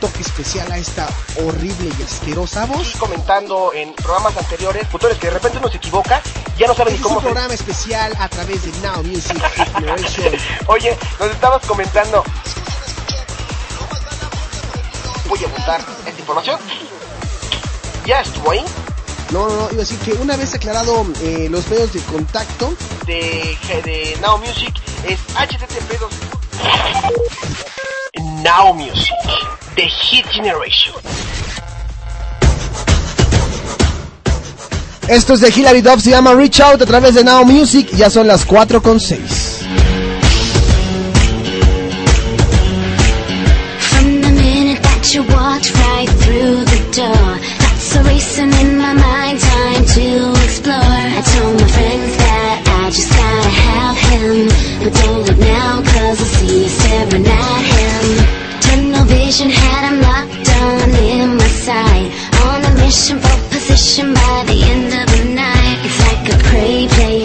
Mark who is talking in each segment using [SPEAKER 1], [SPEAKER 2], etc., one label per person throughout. [SPEAKER 1] toque especial a esta horrible y asquerosa voz.
[SPEAKER 2] comentando en programas anteriores, futuros que de repente uno se equivoca, ya no saben
[SPEAKER 1] ni este
[SPEAKER 2] cómo.
[SPEAKER 1] Es un programa especial a través de Now Music
[SPEAKER 2] Oye, nos estabas comentando. Voy a montar esta información. Ya estuvo ahí.
[SPEAKER 1] No, no, no, iba a decir que una vez aclarado eh, los medios de contacto
[SPEAKER 2] de, de Now Music es http 2 Now Music, The Hit Generation.
[SPEAKER 1] Esto es de Hilary Duff, se llama Reach Out a través de Now Music, ya son las 4 con 6. From the minute that you walked right through the door, that's a racing in my mind, time to explore. I told my friends that I just gotta have him, but don't look now, cause I see you obsession by the end of the night. It's like a prey play.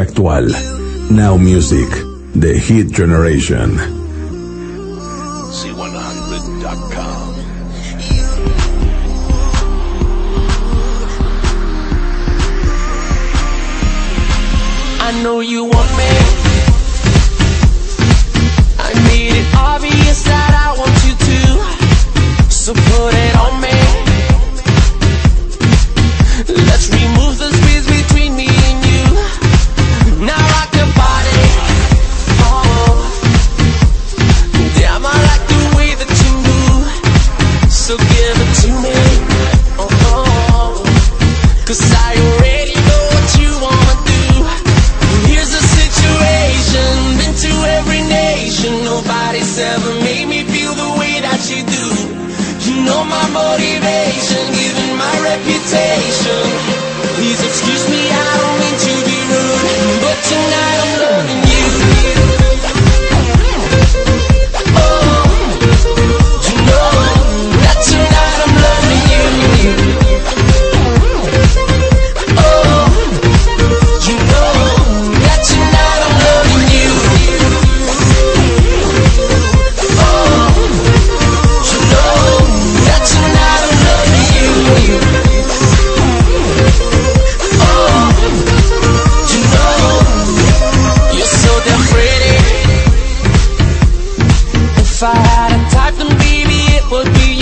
[SPEAKER 3] actual. Now Music, The Hit Generation.
[SPEAKER 4] I know you want me. I made it obvious that I want you to. So put it. If I had a type, then baby, it would be you.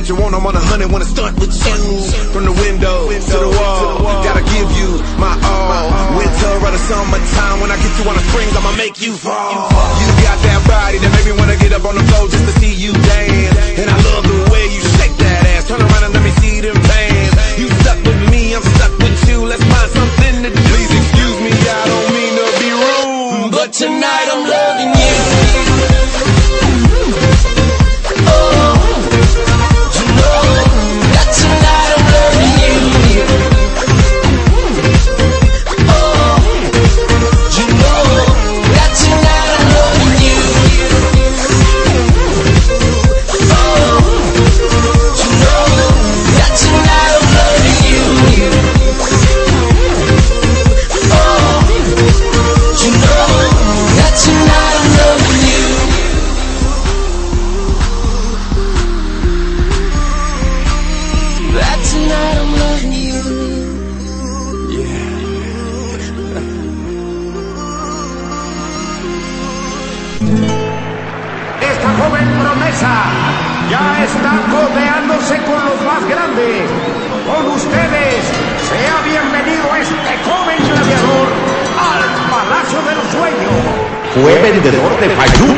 [SPEAKER 5] that you want, I'm on a hundred when I stunt with you. From the window, to the wall, gotta give you my all. Winter or the summertime, when I get you on the springs, I'ma make you fall. You got that body that made me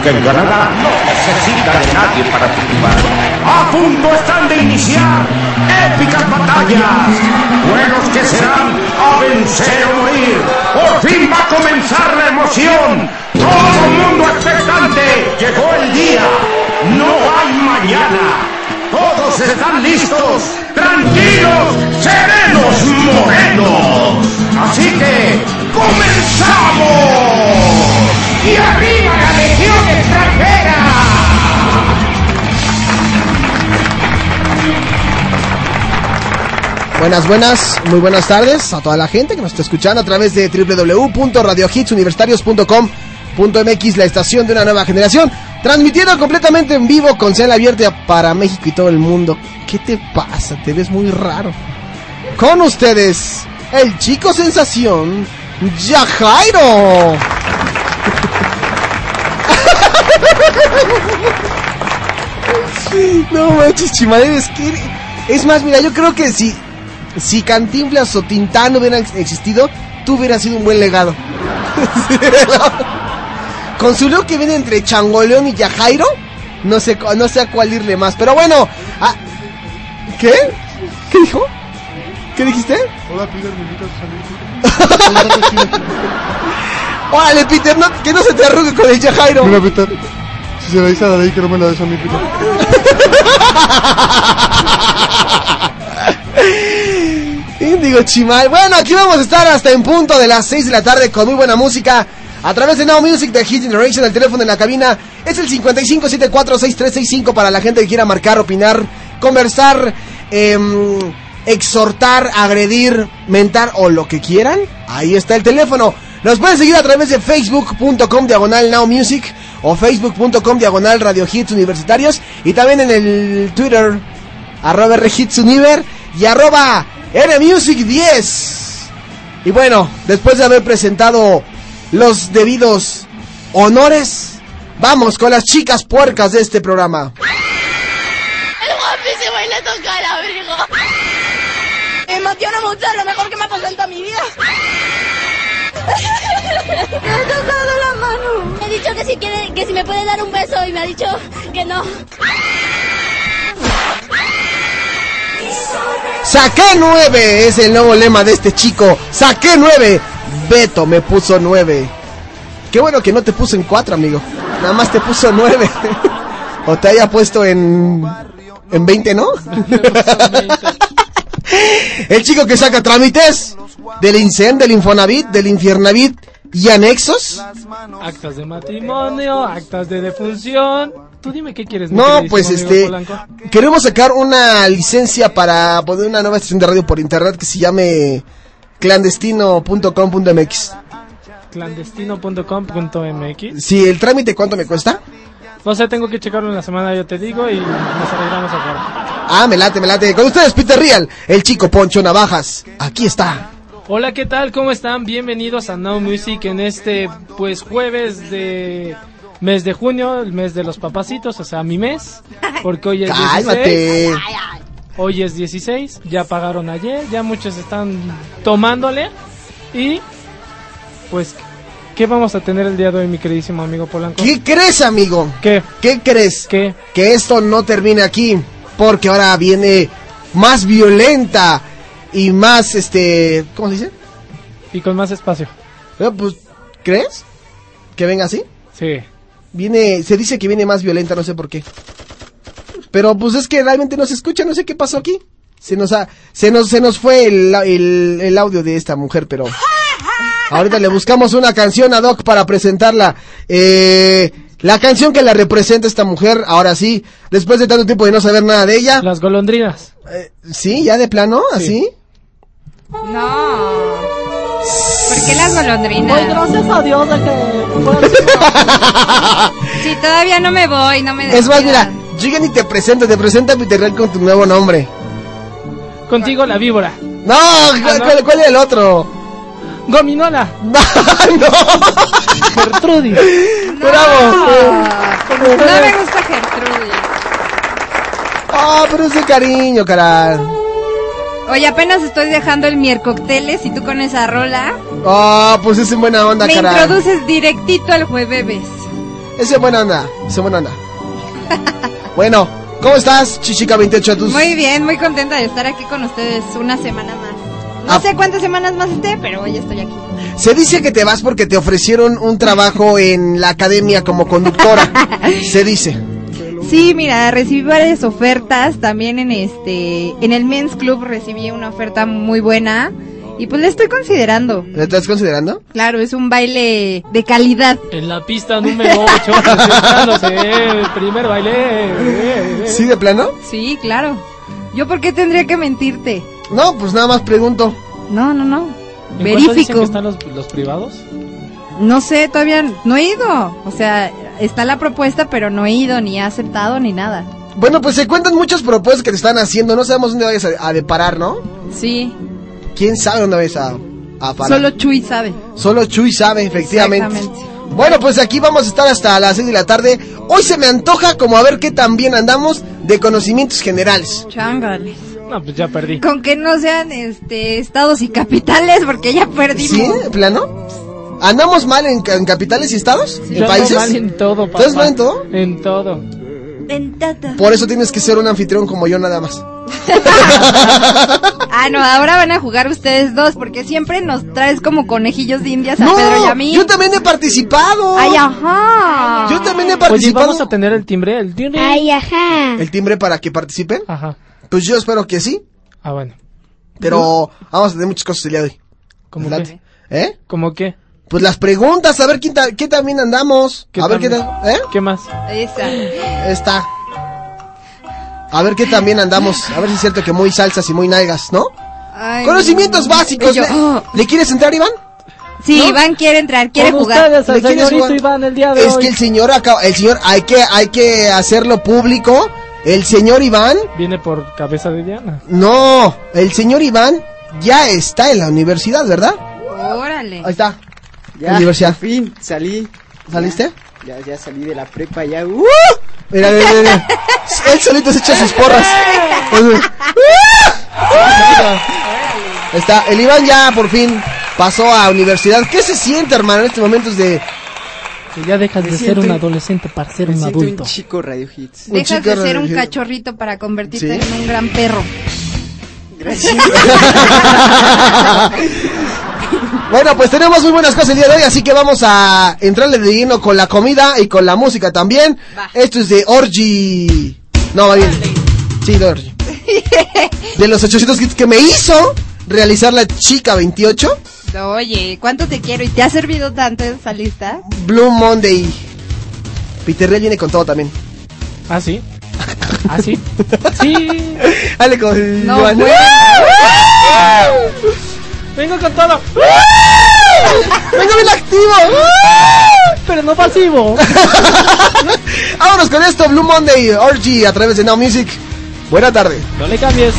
[SPEAKER 6] 更加。
[SPEAKER 1] Buenas, buenas, muy buenas tardes a toda la gente que nos está escuchando a través de www.radiohitsuniversitarios.com.mx, la estación de una nueva generación, transmitiendo completamente en vivo con cena abierta para México y todo el mundo. ¿Qué te pasa? Te ves muy raro. Con ustedes, el chico sensación, Yajairo. No manches, es que... Es más, mira, yo creo que si si Cantinflas o Tintán hubieran existido, tú hubieras sido un buen legado. Con su look que viene entre Changoleón y Yajairo, no sé, no sé a cuál irle más. Pero bueno, ah, ¿qué? ¿Qué dijo? ¿Qué dijiste? Hola, Peter, Órale, Peter, no, que no se te arrugue con el Yajairo. Peter, si se la dice a ley, que no me la des a mí, Peter. Digo Chimal. Bueno, aquí vamos a estar hasta en punto de las 6 de la tarde con muy buena música. A través de Now Music de Hit Generation, el teléfono en la cabina es el 55746365 para la gente que quiera marcar, opinar, conversar, em, exhortar, agredir, mentar o lo que quieran. Ahí está el teléfono. Nos pueden seguir a través de facebook.com diagonal Now Music o facebook.com diagonal Radio Hits Universitarios y también en el Twitter arroba Hits Univer y arroba era Music 10. Y bueno, después de haber presentado los debidos honores, vamos con las chicas puercas de este programa.
[SPEAKER 7] El guapísimo y le toca el abrigo. Me emociona mucho, lo mejor que me ha pasado en toda mi vida. Me ha tocado la mano. Me ha dicho que si quiere, que si me puede dar un beso y me ha dicho que no.
[SPEAKER 1] Saqué 9, es el nuevo lema de este chico. Saqué 9. Beto me puso 9. Qué bueno que no te puso en cuatro, amigo. Nada más te puso nueve o te haya puesto en en 20, ¿no? el chico que saca trámites del incendio, del Infonavit, del Infiernavit y anexos.
[SPEAKER 8] Actas de matrimonio, actas de defunción tú dime qué quieres.
[SPEAKER 1] No, pues este, queremos sacar una licencia para poner una nueva estación de radio por internet que se llame clandestino.com.mx.
[SPEAKER 8] Clandestino.com.mx.
[SPEAKER 1] Sí, el trámite, ¿cuánto me cuesta?
[SPEAKER 8] No sé, tengo que checarlo en la semana, yo te digo, y nos arreglamos jugar.
[SPEAKER 1] Ah, me late, me late. Con ustedes, Peter Real, el chico Poncho Navajas. Aquí está.
[SPEAKER 8] Hola, ¿qué tal? ¿Cómo están? Bienvenidos a Now Music en este, pues, jueves de mes de junio, el mes de los papacitos, o sea, mi mes, porque hoy es ¡Cálmate! 16. Hoy es 16, ya pagaron ayer, ya muchos están tomándole y pues ¿Qué vamos a tener el día de hoy, mi queridísimo amigo Polanco?
[SPEAKER 1] ¿Qué crees, amigo?
[SPEAKER 8] ¿Qué?
[SPEAKER 1] ¿Qué crees?
[SPEAKER 8] ¿Qué?
[SPEAKER 1] Que esto no termine aquí, porque ahora viene más violenta y más, este, ¿cómo se dice?
[SPEAKER 8] Y con más espacio.
[SPEAKER 1] ¿Pero eh, pues, ¿crees? ¿Que venga así?
[SPEAKER 8] Sí.
[SPEAKER 1] Viene, se dice que viene más violenta, no sé por qué. Pero pues es que realmente no se escucha, no sé qué pasó aquí. Se nos ha, se nos, se nos fue el, el audio de esta mujer, pero ahorita le buscamos una canción a Doc para presentarla. Eh, la canción que la representa esta mujer, ahora sí, después de tanto tiempo de no saber nada de ella.
[SPEAKER 8] Las golondrinas. Eh,
[SPEAKER 1] sí, ya de plano, así. Sí.
[SPEAKER 9] ¿Por qué las golondrinas? Pues gracias a Dios de que.
[SPEAKER 10] todavía no me
[SPEAKER 9] voy, no me
[SPEAKER 1] Es más, mira, llegan y te presento te presenta Peter con tu nuevo nombre.
[SPEAKER 8] Contigo la víbora.
[SPEAKER 1] No, ah, ¿cuál, es el otro?
[SPEAKER 8] Gominola.
[SPEAKER 9] No,
[SPEAKER 8] Gertrudis.
[SPEAKER 9] No. Bravo. No me gusta Gertrudis.
[SPEAKER 1] Ah, oh, pero ese cariño, caral.
[SPEAKER 9] Hoy apenas estoy dejando el miércoles y tú con esa rola.
[SPEAKER 1] Ah, oh, pues es en buena onda,
[SPEAKER 9] Me introduces directito al jueves.
[SPEAKER 1] Es en buena onda, es buena onda. bueno, ¿cómo estás, Chichica28? Tus...
[SPEAKER 9] Muy bien, muy contenta de estar aquí con ustedes una semana más. No ah. sé cuántas semanas más esté, pero hoy estoy aquí.
[SPEAKER 1] Se dice que te vas porque te ofrecieron un trabajo en la academia como conductora. se dice.
[SPEAKER 9] Sí, mira, recibí varias ofertas también en este, en el Men's Club recibí una oferta muy buena. Y pues la estoy considerando.
[SPEAKER 1] ¿La estás considerando?
[SPEAKER 9] Claro, es un baile de calidad.
[SPEAKER 8] En la pista número 8, el primer baile.
[SPEAKER 1] ¿Sí, de plano?
[SPEAKER 9] Sí, claro. ¿Yo por qué tendría que mentirte?
[SPEAKER 1] No, pues nada más pregunto.
[SPEAKER 9] No, no, no.
[SPEAKER 8] ¿En Verifico. Dicen que están los, los privados?
[SPEAKER 9] no sé, todavía no he ido. O sea, está la propuesta, pero no he ido, ni he aceptado, ni nada.
[SPEAKER 1] Bueno, pues se cuentan muchas propuestas que te están haciendo. No sabemos dónde vayas a, deparar, ¿no?
[SPEAKER 9] Sí.
[SPEAKER 1] ¿Quién sabe dónde vayas a,
[SPEAKER 9] parar? Solo Chuy sabe.
[SPEAKER 1] Solo Chuy sabe, efectivamente. Exactamente. Bueno, pues aquí vamos a estar hasta las 6 de la tarde. Hoy se me antoja como a ver qué tan bien andamos de conocimientos generales.
[SPEAKER 9] Chángales
[SPEAKER 8] No, pues ya perdí.
[SPEAKER 9] Con que no sean este estados y capitales, porque ya perdimos. ¿Sí?
[SPEAKER 1] ¿Plano? ¿Andamos mal en, capitales y estados?
[SPEAKER 8] ¿En países? Mal en todo, papá. mal en todo?
[SPEAKER 1] En todo. Por eso tienes que ser un anfitrión como yo nada más.
[SPEAKER 9] ah, no, ahora van a jugar ustedes dos porque siempre nos traes como conejillos de indias a Pedro y a mí.
[SPEAKER 1] Yo también he participado.
[SPEAKER 9] Ay, ajá.
[SPEAKER 1] Yo también he participado. Pues
[SPEAKER 8] vamos a tener el timbre, el timbre.
[SPEAKER 9] Ay, ajá.
[SPEAKER 1] ¿El timbre para que participen? Ajá. Pues yo espero que sí.
[SPEAKER 8] Ah, bueno.
[SPEAKER 1] Pero vamos a tener muchas cosas el día de hoy.
[SPEAKER 8] ¿Cómo qué?
[SPEAKER 1] ¿Eh? ¿Cómo qué? pues las preguntas, a ver qué también andamos. a ver
[SPEAKER 8] qué ¿eh? ¿Qué más?
[SPEAKER 9] Esa.
[SPEAKER 1] está A ver qué también andamos. A ver si es cierto que muy salsas y muy nalgas, ¿no? Conocimientos básicos. ¿Le, ¿Le, quieres entrar, Iván?
[SPEAKER 9] Sí, Iván quiere entrar, quiere jugar.
[SPEAKER 8] es
[SPEAKER 1] que el señor acaba, el señor hay que hay que hacerlo público. El señor Iván
[SPEAKER 8] viene por cabeza de Diana.
[SPEAKER 1] No, el señor Iván ya está en la universidad, ¿verdad?
[SPEAKER 9] Órale.
[SPEAKER 1] Ahí está. Ya, universidad.
[SPEAKER 8] fin, salí.
[SPEAKER 1] ¿Saliste?
[SPEAKER 8] Ya, ya salí de la prepa, ya. ¡Uh!
[SPEAKER 1] Mira, mira, mira. Él solito se echa sus porras. Pues, ¡uh! Está, el Iván ya por fin pasó a universidad. ¿Qué se siente, hermano, en estos momentos de
[SPEAKER 8] que ya dejas de ser un adolescente para ser un adulto.
[SPEAKER 10] Un chico Radio Hits.
[SPEAKER 9] dejas de ser un cachorrito para convertirte en un gran perro.
[SPEAKER 1] Gracias. Bueno, pues tenemos muy buenas cosas el día de hoy, así que vamos a entrarle de lleno con la comida y con la música también. Esto es de Orgy. No, va bien. Sí, de Orgy. De los 800 kits que me hizo realizar la chica 28.
[SPEAKER 9] Oye, ¿cuánto te quiero? ¿Y te ha servido tanto esa lista?
[SPEAKER 1] Blue Monday. Peter Real viene con todo también.
[SPEAKER 8] Ah, sí. ¿Ah, sí?
[SPEAKER 9] sí. Dale con. No,
[SPEAKER 8] Vengo con todo. Vengo bien activo. Pero no pasivo.
[SPEAKER 1] Vámonos con esto, Blue Monday, Orgy, a través de Now Music. Buena tarde.
[SPEAKER 8] No le cambies.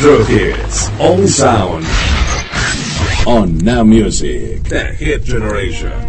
[SPEAKER 3] Retro Hits Only Sound. On Now Music. The Hit Generation.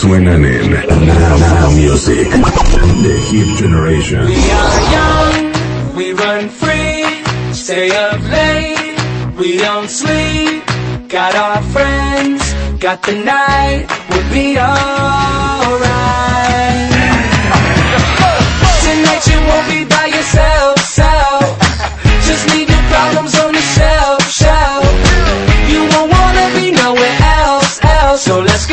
[SPEAKER 3] suenan en Now, Now Music. The Hip Generation.
[SPEAKER 11] We are young, we run free, stay up late, we don't sleep. Got our friends, got the night, we'll be alright. Tonight you won't be by yourself, so just leave your problems on the shelf, shelf. You won't wanna be nowhere else, else, so let's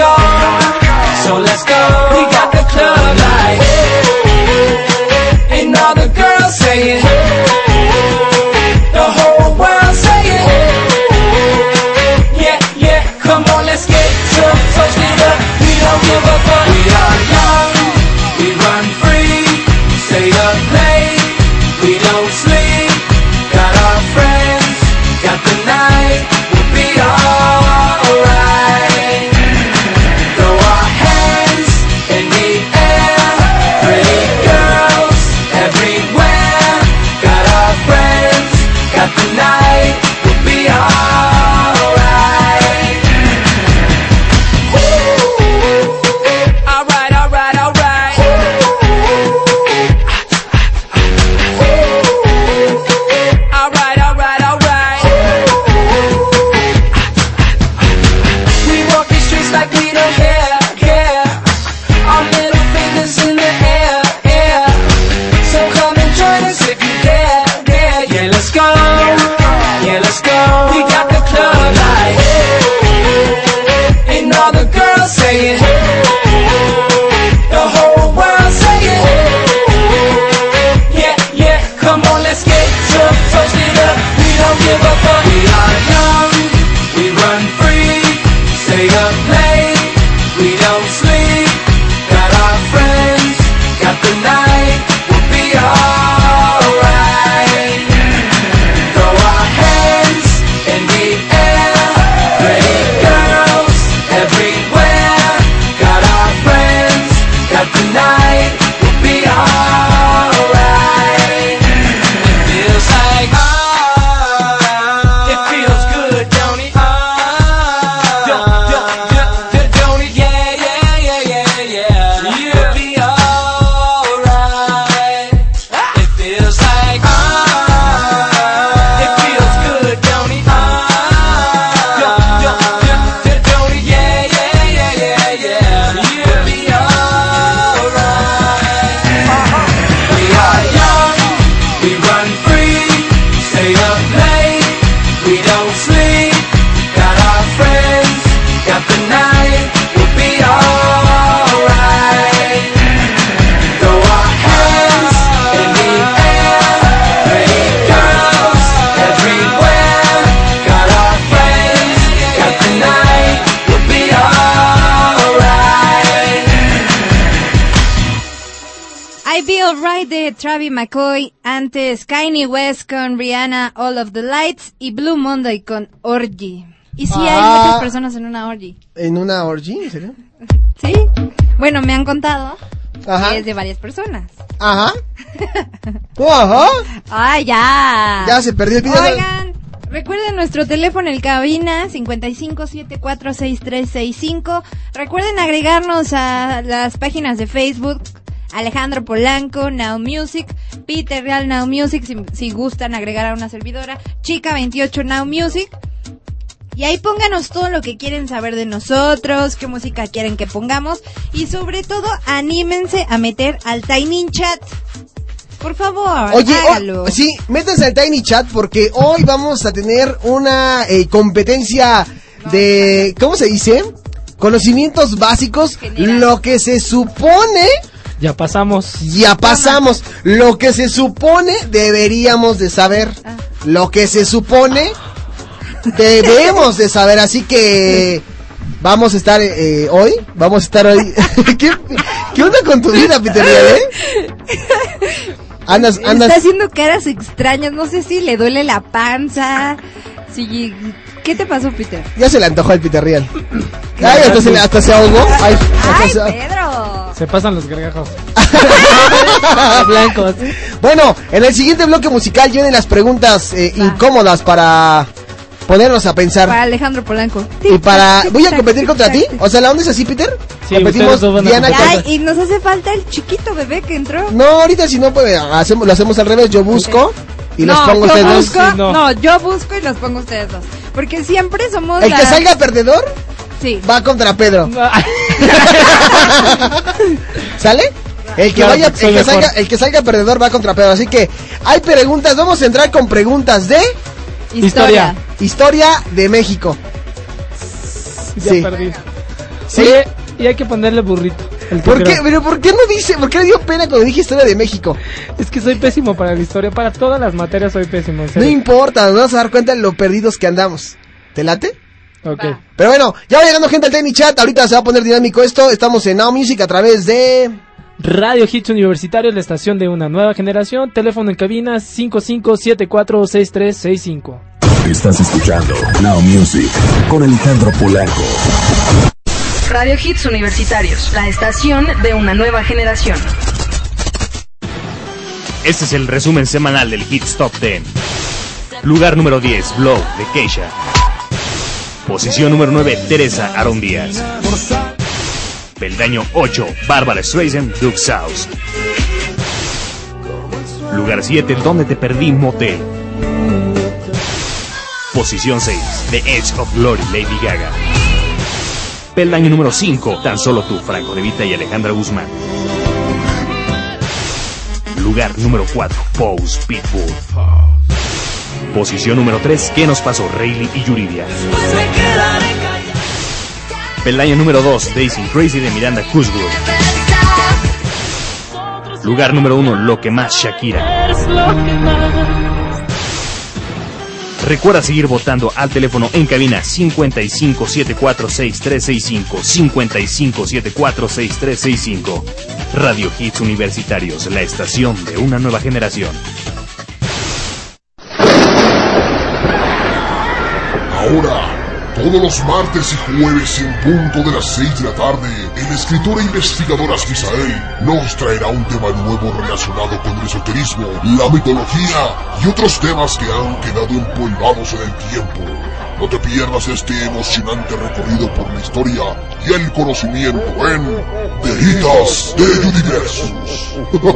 [SPEAKER 12] antes West con Rihanna All of the Lights y Blue Monday con Orgy. Y si hay ah. muchas personas en una orgy.
[SPEAKER 13] ¿En una orgy? ¿En serio?
[SPEAKER 12] sí. Bueno, me han contado que es de varias personas.
[SPEAKER 13] Ajá.
[SPEAKER 12] Oh, ajá. Ay, ya.
[SPEAKER 13] Ya se perdió el video.
[SPEAKER 12] Oigan. Recuerden nuestro teléfono en cabina 55746365. Recuerden agregarnos a las páginas de Facebook Alejandro Polanco, Now Music, Peter Real Now Music, si, gustan agregar a una servidora, Chica28 Now Music. Y ahí pónganos todo lo que quieren saber de nosotros, qué música quieren que pongamos y sobre todo anímense a meter al Tiny Chat. Por favor,
[SPEAKER 13] Oye, oh, hágalo. sí, métanse al Tiny Chat porque hoy vamos a tener una eh, competencia de ¿cómo se dice? Conocimientos básicos, lo que se supone
[SPEAKER 14] ya pasamos.
[SPEAKER 13] Ya pasamos. Lo que se supone deberíamos de saber. Ah. Lo que se supone debemos de saber. Así que vamos a estar eh, hoy. Vamos a estar hoy. ¿Qué, onda con tu vida, Peter? ¿eh? Andas, Está
[SPEAKER 12] haciendo caras extrañas. No sé si le duele la panza. Si... ¿Qué te pasó, Peter?
[SPEAKER 13] Ya se le antojó al Peter Real. Ay, hasta se, ahogó.
[SPEAKER 12] Ay, Pedro.
[SPEAKER 14] Se pasan los gargajos. Blancos.
[SPEAKER 13] Bueno, en el siguiente bloque musical Llenen las preguntas eh, incómodas para ponernos a pensar.
[SPEAKER 12] Para Alejandro Polanco.
[SPEAKER 13] Y para. ¿Voy a competir contra ti? O sea, ¿la onda es así, Peter? Sí, Competimos
[SPEAKER 12] Diana y nos hace falta el chiquito bebé que entró.
[SPEAKER 13] No, ahorita si no, pues, hacemos, lo hacemos al revés. Yo busco y los pongo ustedes dos.
[SPEAKER 12] no. yo busco y los pongo ustedes dos. Porque siempre somos.
[SPEAKER 13] El que salga perdedor Va contra Pedro. ¿Sale? El que, el que, salga, perdedor va contra Pedro. Así que hay preguntas. Vamos a entrar con preguntas de...
[SPEAKER 14] Historia.
[SPEAKER 13] Historia de México.
[SPEAKER 14] Ya sí.
[SPEAKER 13] Sí.
[SPEAKER 14] y hay que ponerle burrito.
[SPEAKER 13] ¿Por por qué no dice? ¿Por qué le dio pena cuando dije historia de México?
[SPEAKER 14] Es que soy pésimo para la historia. Para todas las materias soy pésimo.
[SPEAKER 13] No importa, nos vamos a dar cuenta de lo perdidos que andamos. ¿Te late?
[SPEAKER 14] Okay.
[SPEAKER 13] Pero bueno, ya va llegando gente al Chat. Ahorita se va a poner dinámico esto. Estamos en Now Music a través de.
[SPEAKER 14] Radio Hits Universitarios, la estación de una nueva generación. Teléfono en cabina 55746365.
[SPEAKER 3] Estás escuchando Now Music con Alejandro Polanco.
[SPEAKER 15] Radio Hits Universitarios, la estación de una nueva generación.
[SPEAKER 16] Este es el resumen semanal del Hit Top 10. Lugar número 10, Blow de Keisha. Posición número 9, Teresa Aaron Díaz. Peldaño 8, Bárbara Streisand, Duke South. Lugar 7, Donde te perdí, Motel. Posición 6, The Edge of Glory, Lady Gaga. Peldaño número 5, Tan solo tú, Franco Revita y Alejandra Guzmán. Lugar número 4, Pose Pitbull. Posición número 3, ¿qué nos pasó Rayleigh y Yuridia? Pelaya número 2, Daisy Crazy de Miranda Cosgrove. Lugar número 1, Lo que más Shakira. Recuerda seguir votando al teléfono en cabina 55746365, 55746365. Radio Hits Universitarios, la estación de una nueva generación.
[SPEAKER 17] ahora todos los martes y jueves en punto de las 6 de la tarde, el escritor e investigador Asfisael nos traerá un tema nuevo relacionado con el esoterismo, la mitología y otros temas que han quedado empolvados en el tiempo. No te pierdas este emocionante recorrido por la historia y el conocimiento en Veritas de universo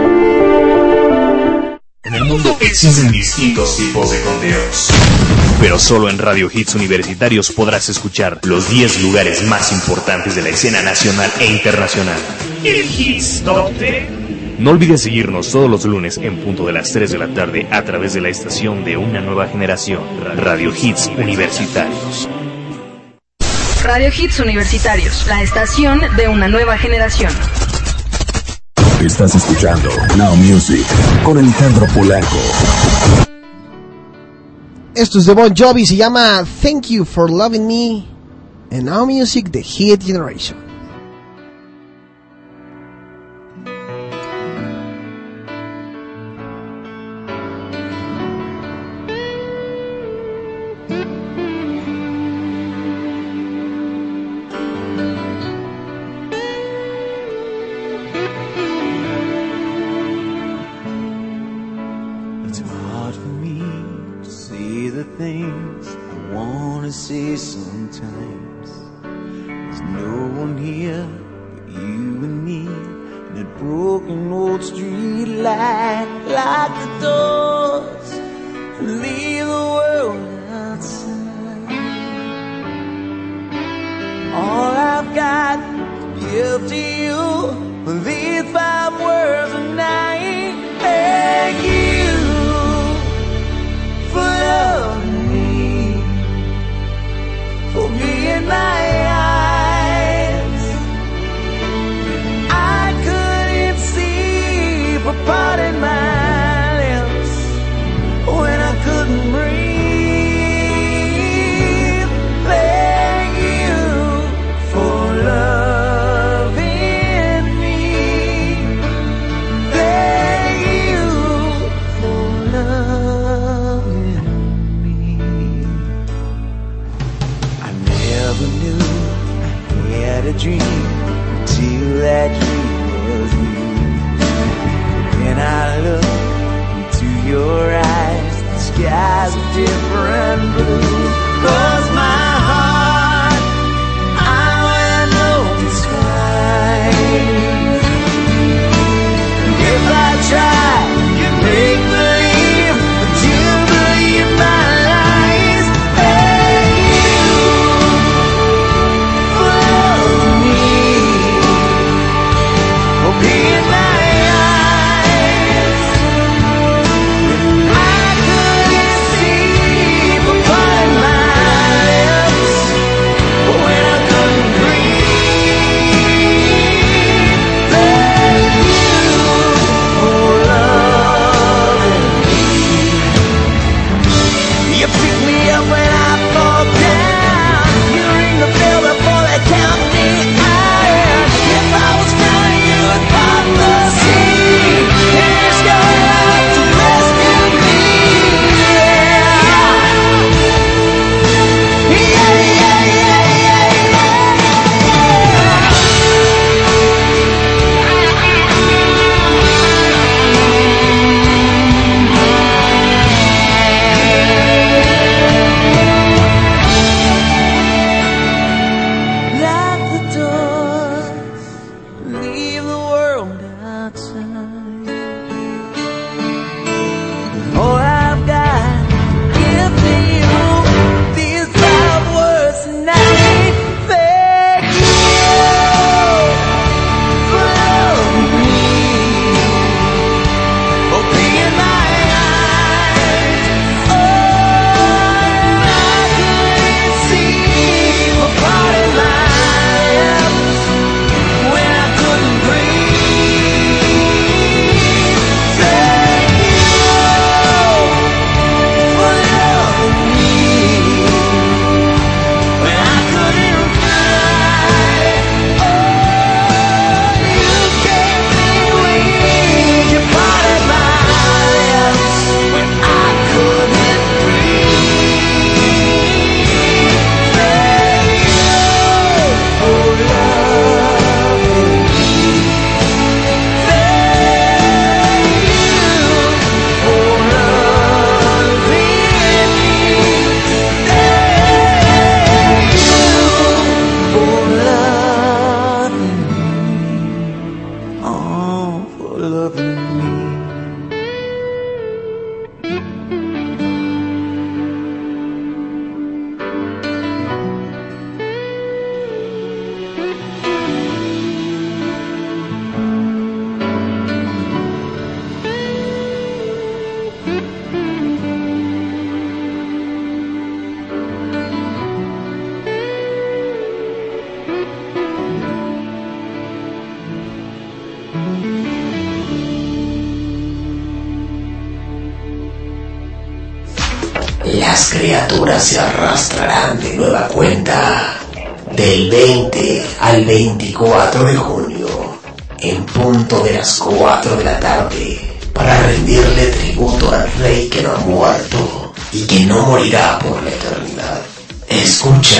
[SPEAKER 18] En el mundo existen distintos tipos de conteos. Pero solo en Radio Hits Universitarios podrás escuchar los 10 lugares más importantes de la escena nacional e internacional. El Hits No olvides seguirnos todos los lunes en punto de las 3 de la tarde a través de la estación de una nueva generación, Radio Hits Universitarios.
[SPEAKER 15] Radio Hits Universitarios, la estación de una nueva generación.
[SPEAKER 3] Estás escuchando Now Music con Alejandro Polanco.
[SPEAKER 13] Esto es de Bon Jovi, se llama Thank You for Loving Me En Now Music The Heat Generation.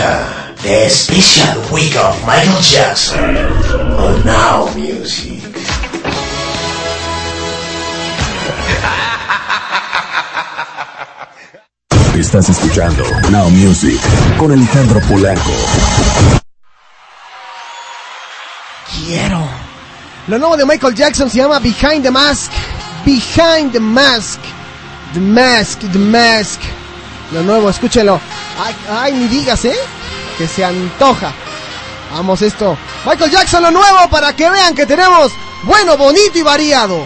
[SPEAKER 19] La the special week of Michael Jackson on Now Music.
[SPEAKER 3] Estás escuchando Now Music con Alejandro Polanco.
[SPEAKER 13] Quiero. Lo nuevo de Michael Jackson se llama Behind the Mask. Behind the Mask. The Mask, The Mask. Lo nuevo, escúchelo. Ay, ay, ni digas, ¿eh? Que se antoja. Vamos esto. Michael Jackson, lo nuevo, para que vean que tenemos bueno, bonito y variado.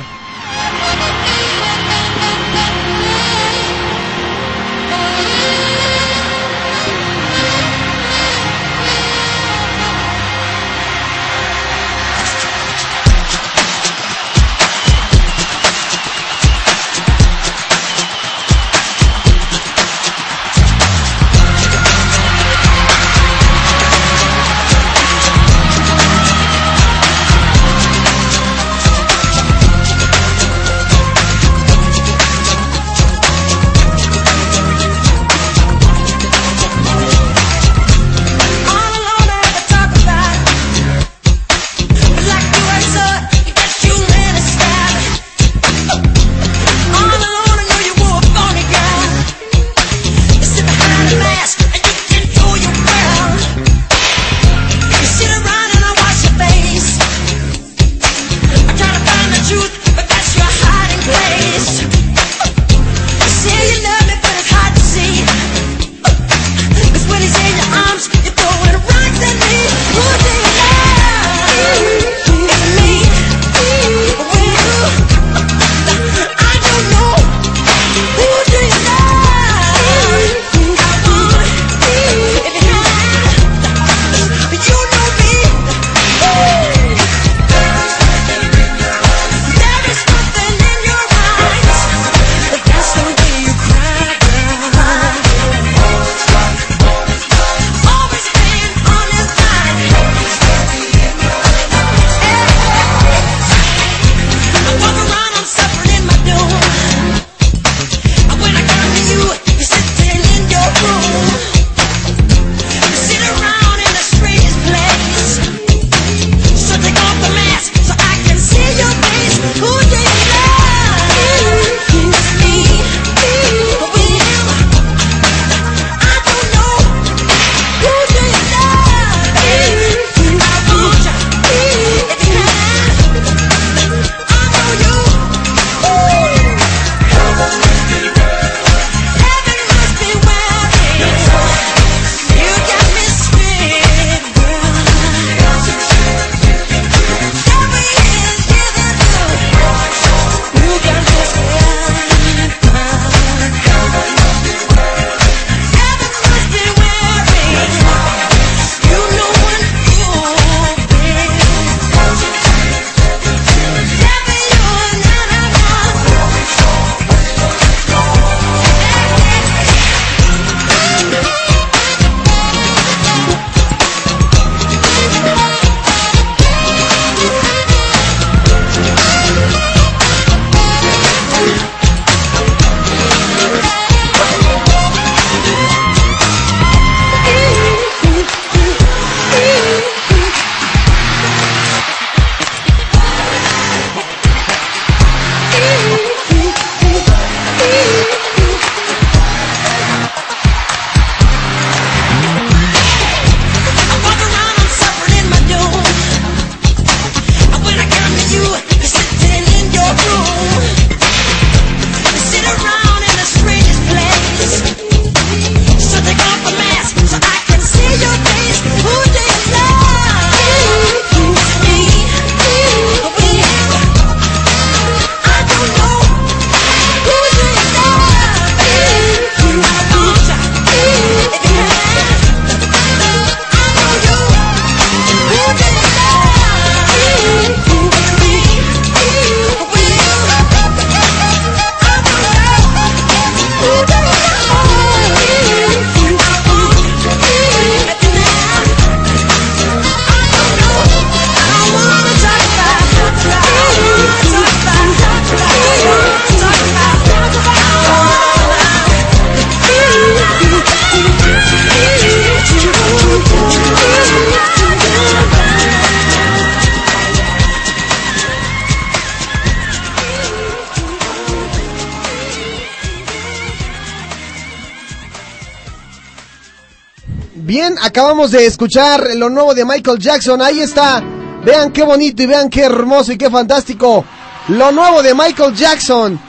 [SPEAKER 13] de escuchar lo nuevo de Michael Jackson. Ahí está. Vean qué bonito y vean qué hermoso y qué fantástico. Lo nuevo de Michael Jackson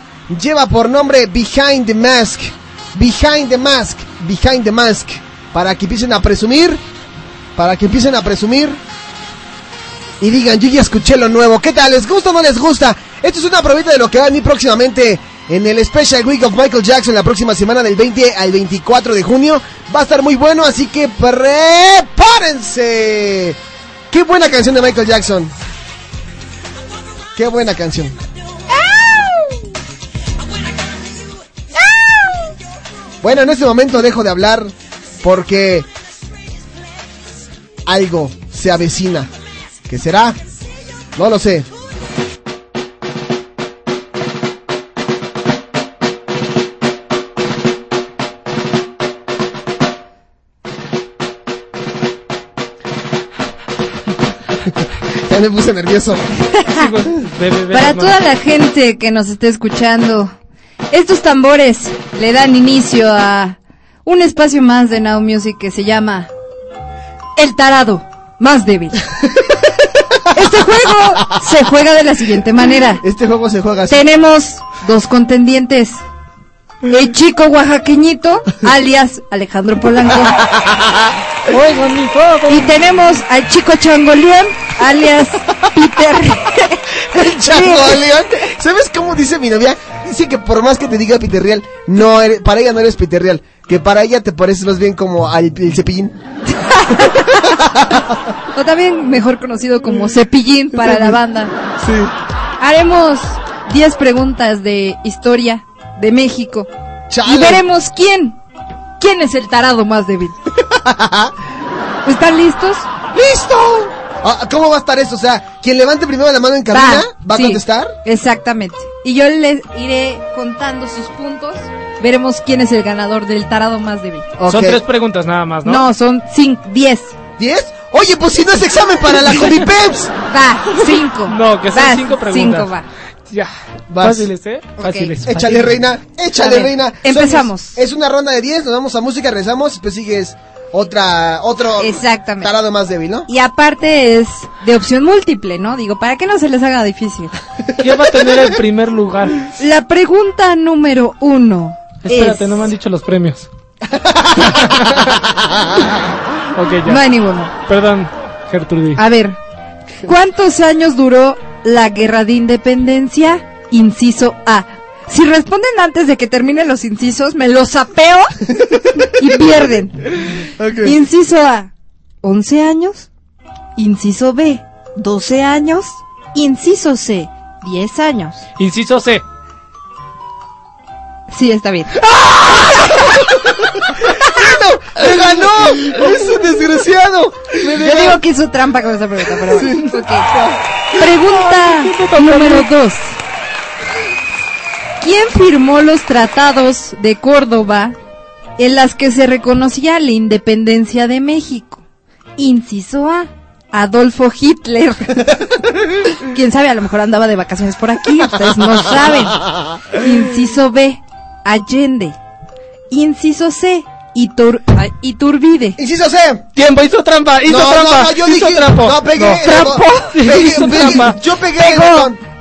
[SPEAKER 13] lleva por nombre Behind the Mask. Behind the Mask. Behind the Mask. Para que empiecen a presumir. Para que empiecen a presumir. Y digan, yo ya escuché lo nuevo. ¿Qué tal? ¿Les gusta o no les gusta? Esto es una probita de lo que va a venir próximamente en el Special Week of Michael Jackson la próxima semana del 20 al 24 de junio. Va a estar muy bueno, así que prepárense. Qué buena canción de Michael Jackson. Qué buena canción. Bueno, en este momento dejo de hablar porque algo se avecina. ¿Qué será? No lo sé. me puse nervioso.
[SPEAKER 12] Pues, Para toda la gente que nos esté escuchando, estos tambores le dan inicio a un espacio más de Now Music que se llama El tarado más débil. Este juego se juega de la siguiente manera.
[SPEAKER 13] Este juego se juega así.
[SPEAKER 12] Tenemos dos contendientes. El chico oaxaqueñito, alias Alejandro Polanco y tenemos al chico Changoleón, alias Peter.
[SPEAKER 13] el ¿Sabes cómo dice mi novia? Dice que por más que te diga Peter Real, no para ella no eres Peter Real. Que para ella te parece más bien como al el cepillín.
[SPEAKER 12] o también mejor conocido como cepillín para la banda. Sí. Haremos 10 preguntas de historia de México. Y veremos quién ¿Quién es el tarado más débil? ¿Están listos?
[SPEAKER 13] ¡Listo! Ah, ¿Cómo va a estar eso? O sea, quien levante primero la mano en cabina va, a contestar.
[SPEAKER 12] Exactamente. Y yo les iré contando sus puntos. Veremos quién es el ganador del tarado más débil.
[SPEAKER 14] Son tres preguntas nada más, ¿no?
[SPEAKER 12] No, son cinco, diez.
[SPEAKER 13] ¿Diez? Oye, pues si no es examen para la Peps.
[SPEAKER 14] Va, cinco. No, que son cinco preguntas. Cinco va. Ya, vas. fáciles, este, ¿eh? Fáciles.
[SPEAKER 13] Este. Échale, reina, échale, reina.
[SPEAKER 12] Empezamos.
[SPEAKER 13] es una ronda de 10, nos vamos a música, y después pues sigues otra otro
[SPEAKER 12] Exactamente.
[SPEAKER 13] tarado más débil, ¿no?
[SPEAKER 12] Y aparte es de opción múltiple, ¿no? Digo, para que no se les haga difícil.
[SPEAKER 14] ¿Qué va a tener el primer lugar?
[SPEAKER 12] La pregunta número uno.
[SPEAKER 14] Espérate, no me han dicho los premios.
[SPEAKER 12] No hay ninguno.
[SPEAKER 14] Perdón, Gertrudis.
[SPEAKER 12] A ver, ¿cuántos años duró la guerra de independencia, inciso A. Si responden antes de que terminen los incisos, me los apeo y pierden. Inciso A, 11 años. Inciso B, 12 años. Inciso C, 10 años.
[SPEAKER 14] Inciso C.
[SPEAKER 12] Sí, está bien. ¡Ah!
[SPEAKER 13] ¡Me ganó! ¡Es un desgraciado!
[SPEAKER 12] Yo digo que hizo trampa con esa pregunta, pero Pregunta número dos. ¿Quién firmó los tratados de Córdoba en las que se reconocía la independencia de México? Inciso A. Adolfo Hitler. Quién sabe, a lo mejor andaba de vacaciones por aquí, ustedes no saben. Inciso B. Allende. Inciso C. Y turbide Iturbide.
[SPEAKER 13] Inciso C.
[SPEAKER 14] Tiempo, hizo trampa, hizo trampa.
[SPEAKER 13] No, no, yo
[SPEAKER 14] hizo
[SPEAKER 13] dije, No, pegué. trampa. Yo pegué.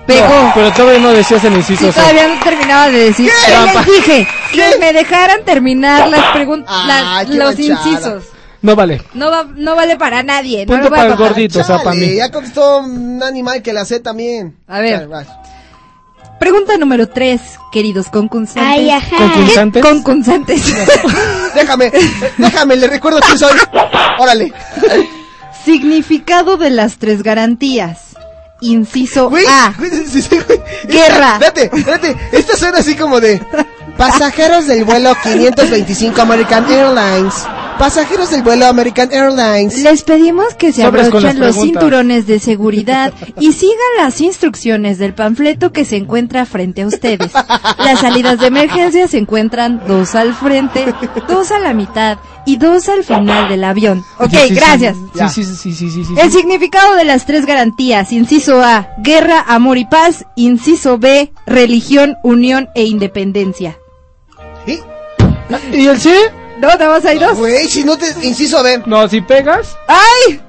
[SPEAKER 12] Pegó.
[SPEAKER 14] pero todavía no decías el inciso C.
[SPEAKER 12] Todavía no terminaba de decir.
[SPEAKER 13] Trampa.
[SPEAKER 12] dije que me dejaran terminar las ah, preguntas, los incisos.
[SPEAKER 14] No vale. No,
[SPEAKER 12] no vale para nadie.
[SPEAKER 14] Punto
[SPEAKER 12] no
[SPEAKER 14] para el gordito, o sea, para mí.
[SPEAKER 13] Ya contestó un animal que la sé también.
[SPEAKER 12] A ver. Pregunta número 3, queridos concursantes. Ay, ajá.
[SPEAKER 14] ¿Concursantes?
[SPEAKER 13] concursantes? déjame, déjame, le recuerdo quién soy. Órale.
[SPEAKER 12] Significado de las tres garantías. Inciso A. Guerra.
[SPEAKER 13] Espérate, espérate. Esta suena así como de pasajeros del vuelo 525 American Airlines Pasajeros del vuelo American Airlines.
[SPEAKER 12] Les pedimos que se abrochen los cinturones de seguridad y sigan las instrucciones del panfleto que se encuentra frente a ustedes. Las salidas de emergencia se encuentran dos al frente, dos a la mitad y dos al final del avión. Ok, gracias. Sí, sí, sí, sí, sí, El significado de las tres garantías, inciso A, guerra, amor y paz, inciso B, religión, unión e independencia.
[SPEAKER 14] ¿Y el sí?
[SPEAKER 12] No, nada más hay dos. Güey,
[SPEAKER 13] si no te. Inciso B. No,
[SPEAKER 14] si pegas.
[SPEAKER 12] ¡Ay!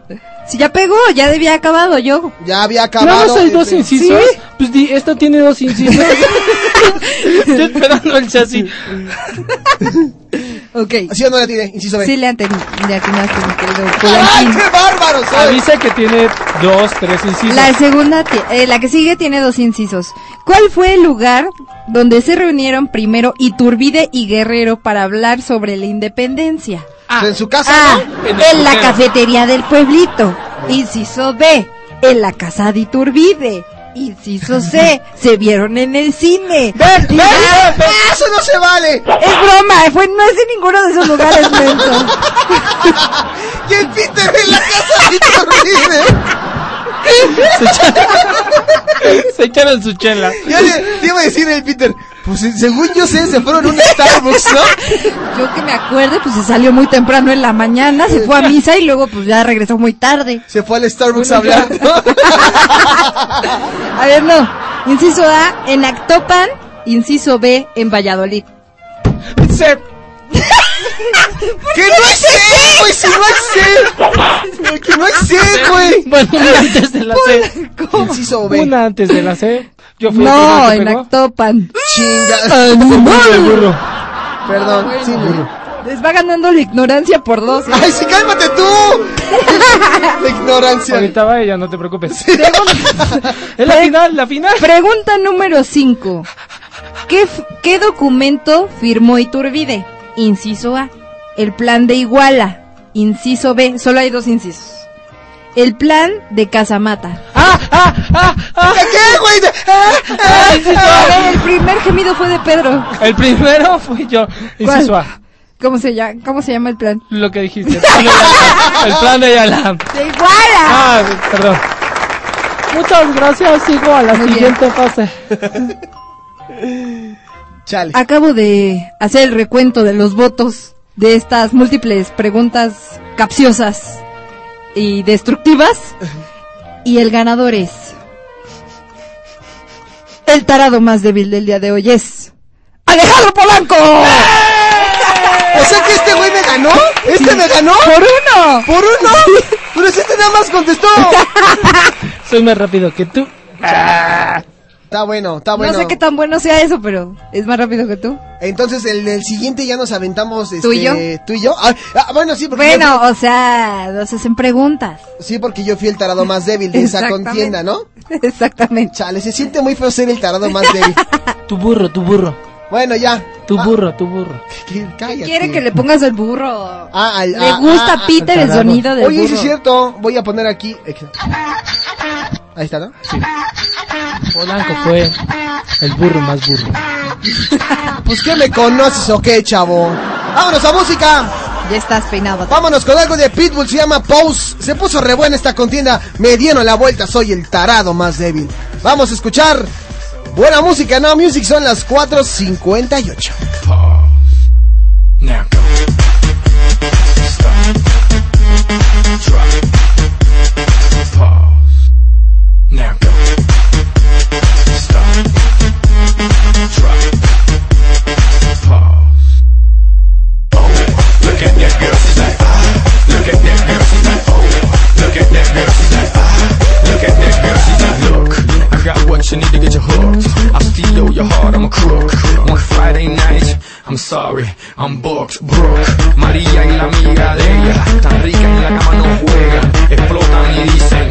[SPEAKER 12] Si ya pegó, ya
[SPEAKER 13] debía
[SPEAKER 12] acabado yo.
[SPEAKER 13] Ya había acabado. Nada
[SPEAKER 14] más hay dos incisos. Pues di, esto tiene dos incisos. Estoy esperando el chasis.
[SPEAKER 13] ok. Así o no la tiene? Inciso B.
[SPEAKER 12] Sí, le atinaste, mi querido.
[SPEAKER 13] ¡Ay, qué bárbaro! Soy!
[SPEAKER 14] Avisa que tiene dos, tres incisos.
[SPEAKER 12] La segunda, eh, la que sigue tiene dos incisos. ¿Cuál fue el lugar donde se reunieron primero Iturbide y Guerrero para hablar sobre la independencia?
[SPEAKER 13] Ah, en su casa,
[SPEAKER 12] ah, en, la cafetería del pueblito. Inciso B, en la casa de Iturbide. Inciso C, se vieron en el cine.
[SPEAKER 13] Ah, ¡Ven, ven, eso no se vale! Es
[SPEAKER 12] broma, fue, no es en ninguno de esos lugares, Y
[SPEAKER 13] ¿Quién Peter en la casa de Iturbide?
[SPEAKER 14] se, echaron, su chela.
[SPEAKER 13] Yo iba a decir el Peter, pues eh, según yo sé, se fueron a un Starbucks, ¿no?
[SPEAKER 12] Yo que me acuerdo, pues se salió muy temprano en la mañana, se fue a misa y luego pues ya regresó muy tarde.
[SPEAKER 13] Se fue al Starbucks hablando a
[SPEAKER 12] a ver, no. Inciso A en Actopan, inciso B en Valladolid.
[SPEAKER 13] ¡Que no es C, güey! ¡Si no es C! ¡Que no es C,
[SPEAKER 14] güey! Bueno, una antes de la C. Inciso B. Una antes de la C.
[SPEAKER 12] Yo fui no, en Actopan. Chinga.
[SPEAKER 13] burro. Perdón, sí, burro.
[SPEAKER 12] Les va ganando la ignorancia por dos.
[SPEAKER 13] ¿eh? ¡Ay, sí, cálmate tú! la ignorancia.
[SPEAKER 14] Ahorita va ella, no te preocupes. es la final, la final.
[SPEAKER 12] Pregunta número 5. ¿Qué, ¿Qué documento firmó Iturbide? Inciso A. El plan de Iguala. Inciso B. Solo hay dos incisos. El plan de Casamata. ¡Ah!
[SPEAKER 13] ¡Ah! ¡Ah! ah ah ah qué güey? Ah, ah?
[SPEAKER 12] Ah, el primer gemido fue de Pedro.
[SPEAKER 14] El primero fui yo. Inciso A.
[SPEAKER 12] ¿Cómo se, llama? ¿Cómo se llama el plan?
[SPEAKER 14] Lo que dijiste. El plan de, Iguala. Ah, perdón. Muchas gracias. Sigo a la siguiente fase.
[SPEAKER 12] Acabo de hacer el recuento de los votos de estas múltiples preguntas capciosas y destructivas. Y el ganador es. El tarado más débil del día de hoy es. ¡Alejandro Polanco!
[SPEAKER 13] ¡Eh! O sea que este güey me ganó. ¿Este me ganó?
[SPEAKER 12] ¡Por uno!
[SPEAKER 13] ¡Por uno!
[SPEAKER 12] Pero
[SPEAKER 13] este nada
[SPEAKER 12] más
[SPEAKER 13] contestó.
[SPEAKER 14] Soy
[SPEAKER 12] más rápido
[SPEAKER 14] que
[SPEAKER 12] tú.
[SPEAKER 14] Ah.
[SPEAKER 13] Está bueno, está bueno.
[SPEAKER 12] No sé qué tan bueno sea eso, pero es más rápido que
[SPEAKER 13] tú. Entonces, el, el siguiente ya nos aventamos.
[SPEAKER 12] ¿Tú
[SPEAKER 13] y este, yo? ¿Tú y yo? Ah, ah, bueno, sí, porque.
[SPEAKER 12] Bueno, o sea, nos hacen preguntas.
[SPEAKER 13] Sí, porque yo fui el tarado más débil de esa contienda, ¿no?
[SPEAKER 12] Exactamente.
[SPEAKER 13] Chale, se siente muy feo ser el tarado más débil.
[SPEAKER 14] tu burro, tu burro.
[SPEAKER 13] Bueno, ya.
[SPEAKER 14] Tu ah. burro, tu burro.
[SPEAKER 12] ¿Qué, Quiere que le pongas el burro. Ah, al, Le gusta Peter el sonido
[SPEAKER 13] del
[SPEAKER 12] burro.
[SPEAKER 13] Oye, sí es cierto. Voy a poner aquí. Eh, Ahí está, ¿no? Sí.
[SPEAKER 14] Polanco fue el burro más burro.
[SPEAKER 13] pues que me conoces o qué, chavo. ¡Vámonos a música!
[SPEAKER 12] Ya estás peinado.
[SPEAKER 13] Vámonos con algo de Pitbull, se llama Pose. Se puso re esta contienda. Me dieron la vuelta, soy el tarado más débil. Vamos a escuchar buena música. no Music son las 4.58. Unbox, bro. María y la amiga de ella, tan rica en la cama no juega, explotan y dicen.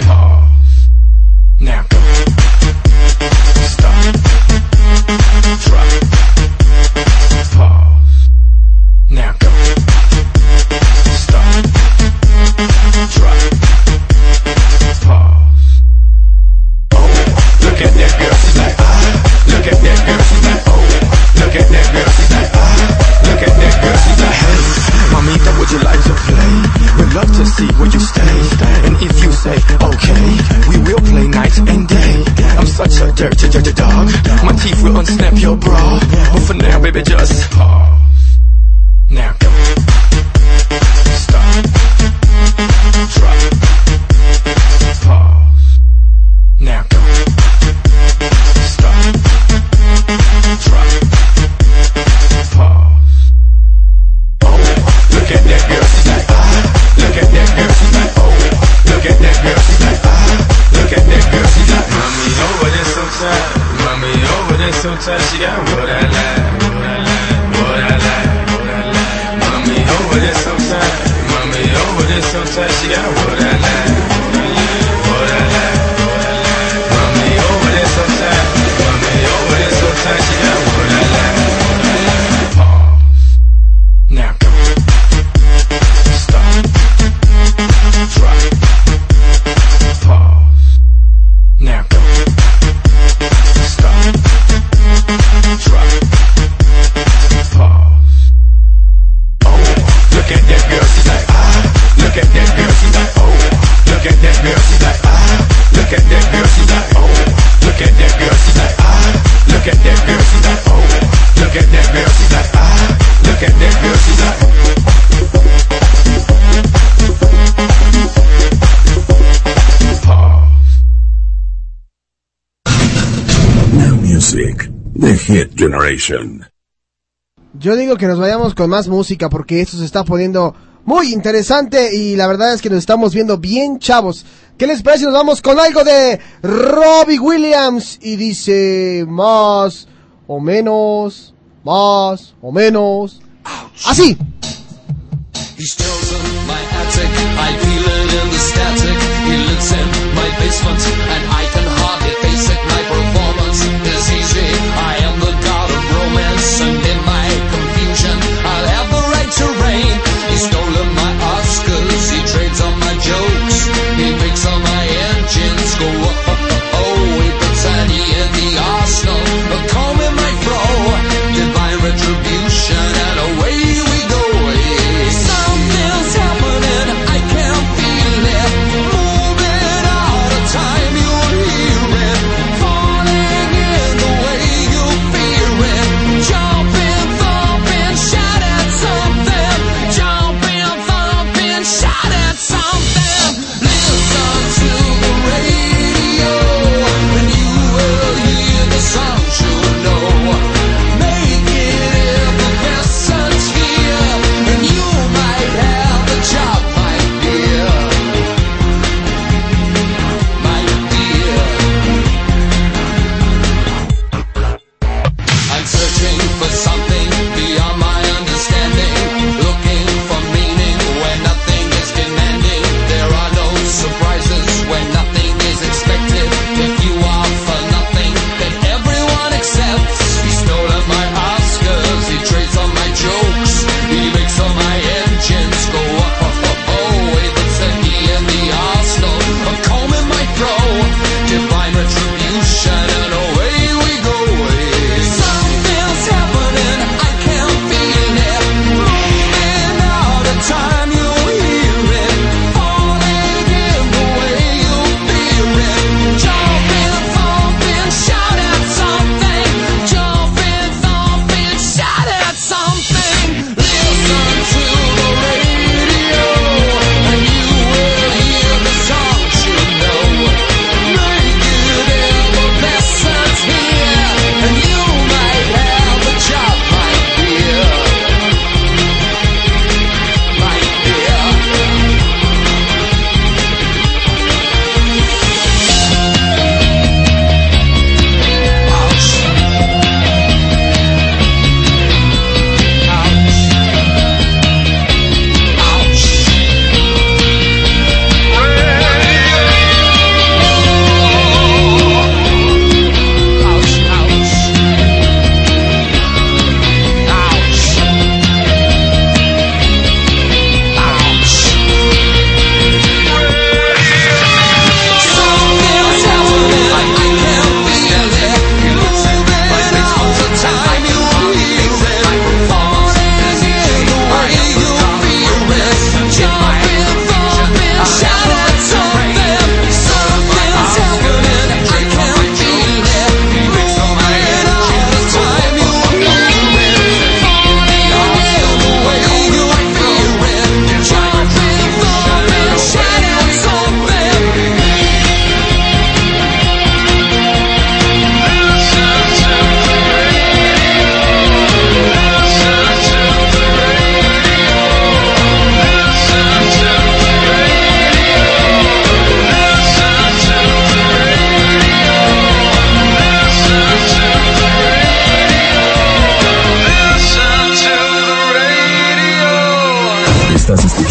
[SPEAKER 13] que nos vayamos con más música porque esto se está poniendo muy interesante y la verdad es que nos estamos viendo bien chavos. ¿Qué les parece? Nos vamos con algo de Robbie Williams y dice más o menos, más o menos. Así.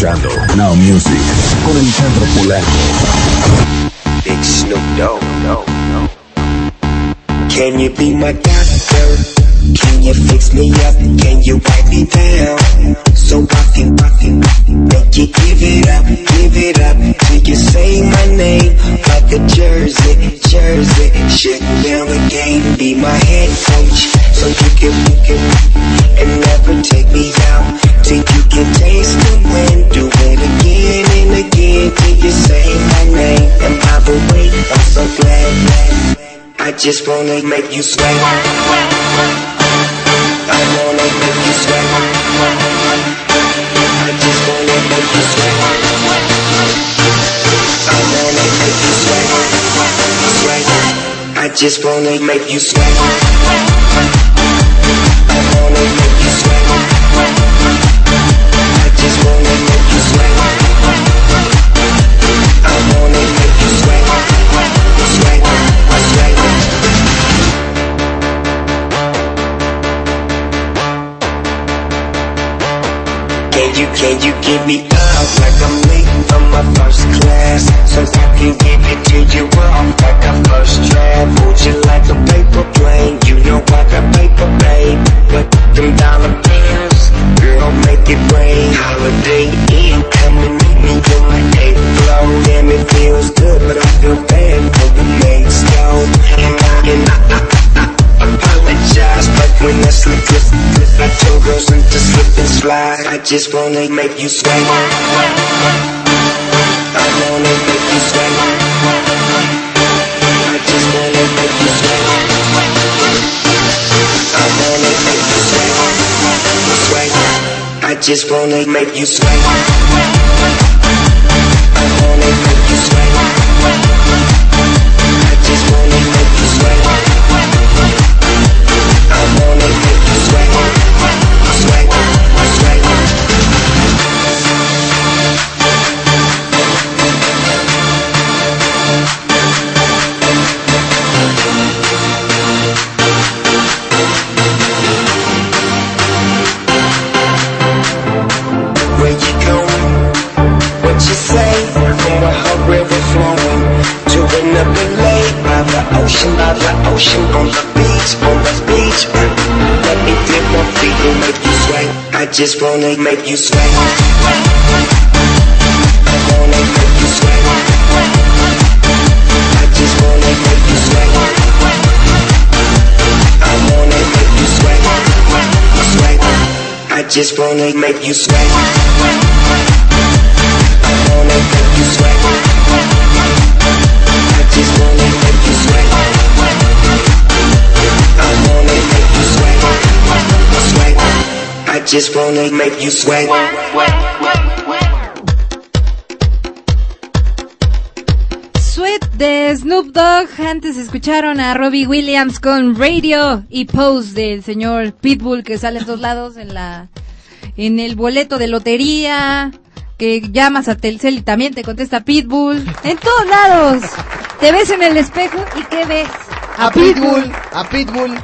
[SPEAKER 12] escuchando Now Music con Alejandro Polanco. Big Snoop Dogg. No, no. Can you be my doctor? Can you fix me up? Can you wipe me down? So I can, I can make you give it up, give it up. You say my name like a jersey, jersey. Shutting down the game, be my head coach. So you can, you can, and never take me out. Think you can taste the wind Do it again and again Till you say my name And by the way, I'm so glad I just wanna make you sweat I wanna make you sweat I just wanna make you sweat I wanna make you sweat, sweat. I just wanna make you sweat I wanna make you sweat Can you, can you give me up like I'm leaving for my first class? So I can give it to you off like a first draft. Hold you like a paper plane, you know I got paper, babe. But them dollar bills, girl, make it rain. Holiday Inn, come and meet me in my eighth floor. Damn, it feels good, but I feel bad for the next though. And I, and I, I girls into slip and slide I just wanna make you sweat I wanna make you sweat I just wanna make you sweat I wanna make you sweat Sweat I just wanna make you sweat I wanna make you sweat I just wanna make you sweat I wanna make you sweat on the beach, on the beach. Let me dip my feet and make you sway. I just wanna make you sway. I wanna make you I just wanna make you I wanna make you I just wanna make you sweat. I wanna make you sweat. just make you sweat. Sweet de Snoop Dogg. Antes escucharon a Robbie Williams con Radio y post del señor Pitbull que sale en todos lados en la en el boleto de lotería, que llamas a Telcel y también te contesta Pitbull. En todos lados. Te ves en el espejo y ¿qué ves?
[SPEAKER 13] A, Pitbull, a Pitbull.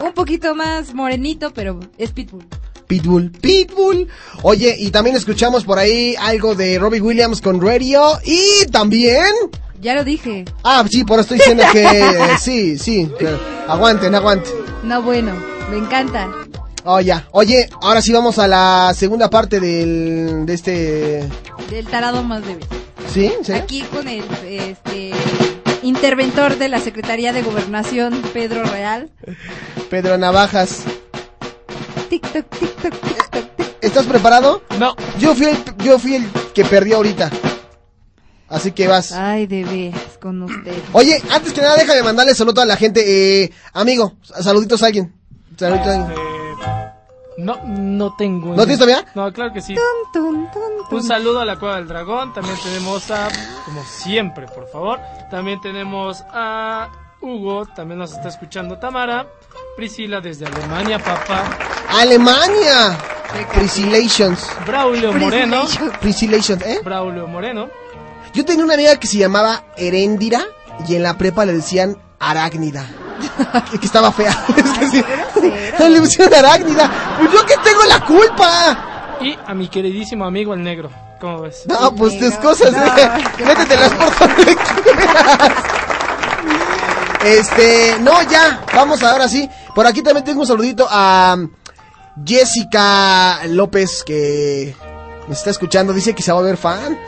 [SPEAKER 12] Un poquito más morenito, pero es Pitbull.
[SPEAKER 13] Pitbull. Pitbull. Oye, y también escuchamos por ahí algo de Robbie Williams con Radio. Y también...
[SPEAKER 12] Ya lo dije.
[SPEAKER 13] Ah, sí, por eso estoy diciendo que sí, sí. aguante Aguanten, aguanten.
[SPEAKER 12] No, bueno, me encanta.
[SPEAKER 13] Oh, ya. Oye, ahora sí vamos a la segunda parte del, de este...
[SPEAKER 12] Del tarado más débil.
[SPEAKER 13] ¿Sí? ¿Sí?
[SPEAKER 12] Aquí con el este, interventor de la Secretaría de Gobernación, Pedro Real.
[SPEAKER 13] Pedro Navajas. ¿Estás preparado?
[SPEAKER 14] No.
[SPEAKER 13] Yo fui el, yo que perdió ahorita. Así que vas.
[SPEAKER 12] Ay, de con usted.
[SPEAKER 13] Oye, antes que nada, de mandarle saludo a la gente. Eh, amigo, saluditos a alguien. Saluditos a alguien. Eh,
[SPEAKER 14] no, no tengo.
[SPEAKER 13] ¿No tienes todavía? Este-
[SPEAKER 14] no, claro que sí. Un saludo a la Cueva del Dragón. También tenemos a, como siempre, por favor. También tenemos a Hugo. También nos está escuchando Tamara. Priscila desde Alemania, papá.
[SPEAKER 13] ¡Alemania! Priscilations.
[SPEAKER 14] Braulio Moreno.
[SPEAKER 13] Priscilations,
[SPEAKER 14] ¿eh? Braulio
[SPEAKER 13] Moreno. Yo tenía una amiga que se llamaba Heréndira y en la prepa le decían Arácnida. que estaba fea. le pusieron Arácnida. Pues yo que tengo la culpa.
[SPEAKER 14] Y a mi queridísimo amigo el negro. ¿Cómo ves?
[SPEAKER 13] No, pues tus cosas, no, ¿eh? las por este, no, ya, vamos ahora sí. Por aquí también tengo un saludito a Jessica López que nos está escuchando. Dice que se va a volver fan.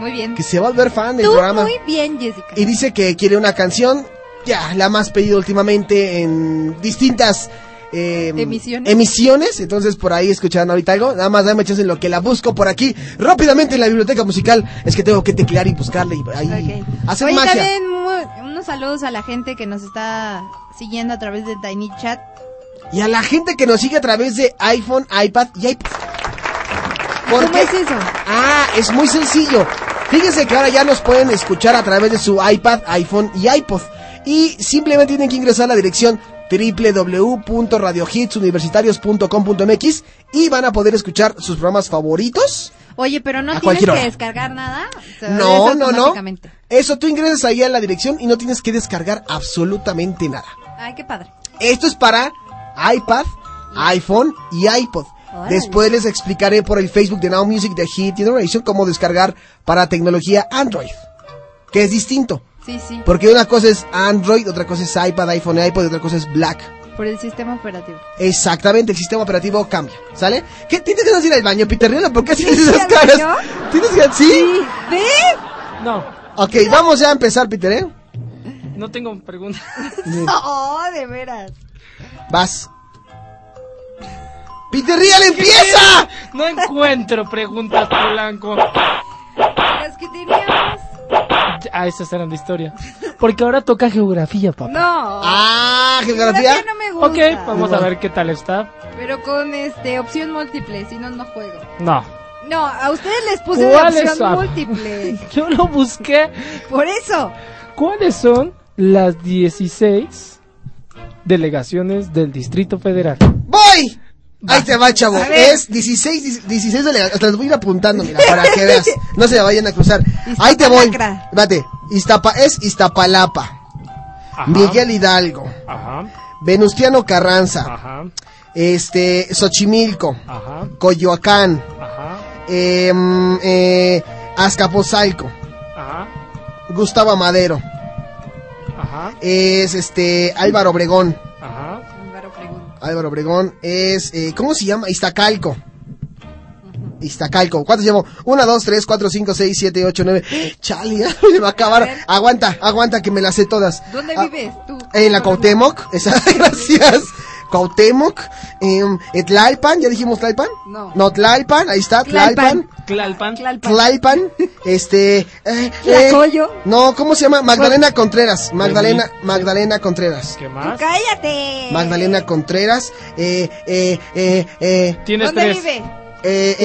[SPEAKER 12] Muy bien.
[SPEAKER 13] Que se va a ver fan del programa.
[SPEAKER 12] Muy bien, Jessica.
[SPEAKER 13] Y dice que quiere una canción, ya, la más pedido últimamente en distintas em, emisiones. emisiones. Entonces por ahí escuchando ahorita algo. Nada más dame chance en lo que la busco por aquí rápidamente en la biblioteca musical. Es que tengo que teclear y buscarle y ahí hacer magia
[SPEAKER 12] saludos a la gente que nos está siguiendo a través de Tiny Chat. Y a
[SPEAKER 13] la gente que nos sigue a través de iPhone, iPad y iPod
[SPEAKER 12] ¿Por qué? es eso?
[SPEAKER 13] Ah, es muy sencillo. Fíjense que ahora ya nos pueden escuchar a través de su iPad, iPhone y iPod. Y simplemente tienen que ingresar a la dirección www.radiohitsuniversitarios.com.mx y van a poder escuchar sus programas favoritos
[SPEAKER 12] Oye, pero no tienes que descargar nada. no, no, no.
[SPEAKER 13] Eso tú ingresas ahí a la dirección y no tienes que descargar absolutamente nada.
[SPEAKER 12] Ay, qué padre.
[SPEAKER 13] Esto es para iPad, iPhone y iPod. Después les explicaré por el Facebook de Now Music de Hit Generation cómo descargar para tecnología Android, que es distinto.
[SPEAKER 12] Sí, sí.
[SPEAKER 13] Porque una cosa es Android, otra cosa es iPad, iPhone, iPod, y otra cosa es Black.
[SPEAKER 12] Por el sistema operativo.
[SPEAKER 13] Exactamente, el sistema operativo cambia, ¿sale? ¿Qué tienes que hacer al baño, Peter ¿Por qué haces esas caras? ¿Tienes que ¿Sí?
[SPEAKER 12] ¿Sí?
[SPEAKER 13] No. Ok, vamos ya a empezar, Peter, ¿eh?
[SPEAKER 14] No tengo preguntas.
[SPEAKER 12] oh, de veras.
[SPEAKER 13] Vas. Peter Riel empieza.
[SPEAKER 14] No encuentro preguntas, Polanco.
[SPEAKER 12] es que teníamos.
[SPEAKER 14] Ah, esas eran de historia. Porque ahora toca geografía, papá.
[SPEAKER 13] No. Ah, geografía
[SPEAKER 14] Ok, vamos a ver qué tal está.
[SPEAKER 12] Pero con este opción múltiple, si no, no juego. No.
[SPEAKER 14] No,
[SPEAKER 12] a ustedes les puse opción múltiple. Yo lo
[SPEAKER 14] busqué.
[SPEAKER 12] Por eso.
[SPEAKER 14] ¿Cuáles son las 16 delegaciones del Distrito Federal?
[SPEAKER 13] ¡Voy! Ahí te va, chavo. Es 16, 16 delegaciones. las voy a ir apuntando, mira, para que veas. No se vayan a cruzar. Ahí te voy. Date. es Iztapalapa. Miguel Hidalgo. Ajá. Venustiano Carranza, este Xochimilco, Ajá. Coyoacán, Ajá. Em, eh, Gustavo Madero, es este Álvaro Obregón, Álvaro Obregón es eh, ¿cómo se llama? Iztacalco. Iztacalco. ¿Cuántos llevo? 1, 2, 3, 4, 5, 6, 7, 8, 9. Chale, ya me va a acabar. aguanta, aguanta que me las sé todas.
[SPEAKER 12] ¿Dónde ah, vives tú? En
[SPEAKER 13] la Cautemoc. gracias. Cautemoc, eh, em, Tlalpan, ¿ya dijimos Tlalpan?
[SPEAKER 12] No. No,
[SPEAKER 13] Tlalpan, ahí está, Tlalpan.
[SPEAKER 14] Tlalpan.
[SPEAKER 13] Tlalpan. este... Eh, eh, no, ¿cómo se llama? Magdalena Contreras. Magdalena, Magdalena Contreras. ¿Qué
[SPEAKER 12] más? ¡Cállate!
[SPEAKER 13] Magdalena Contreras. Eh, eh, eh, eh. ¿Tienes
[SPEAKER 14] ¿Dónde tres? vive?
[SPEAKER 13] Eh,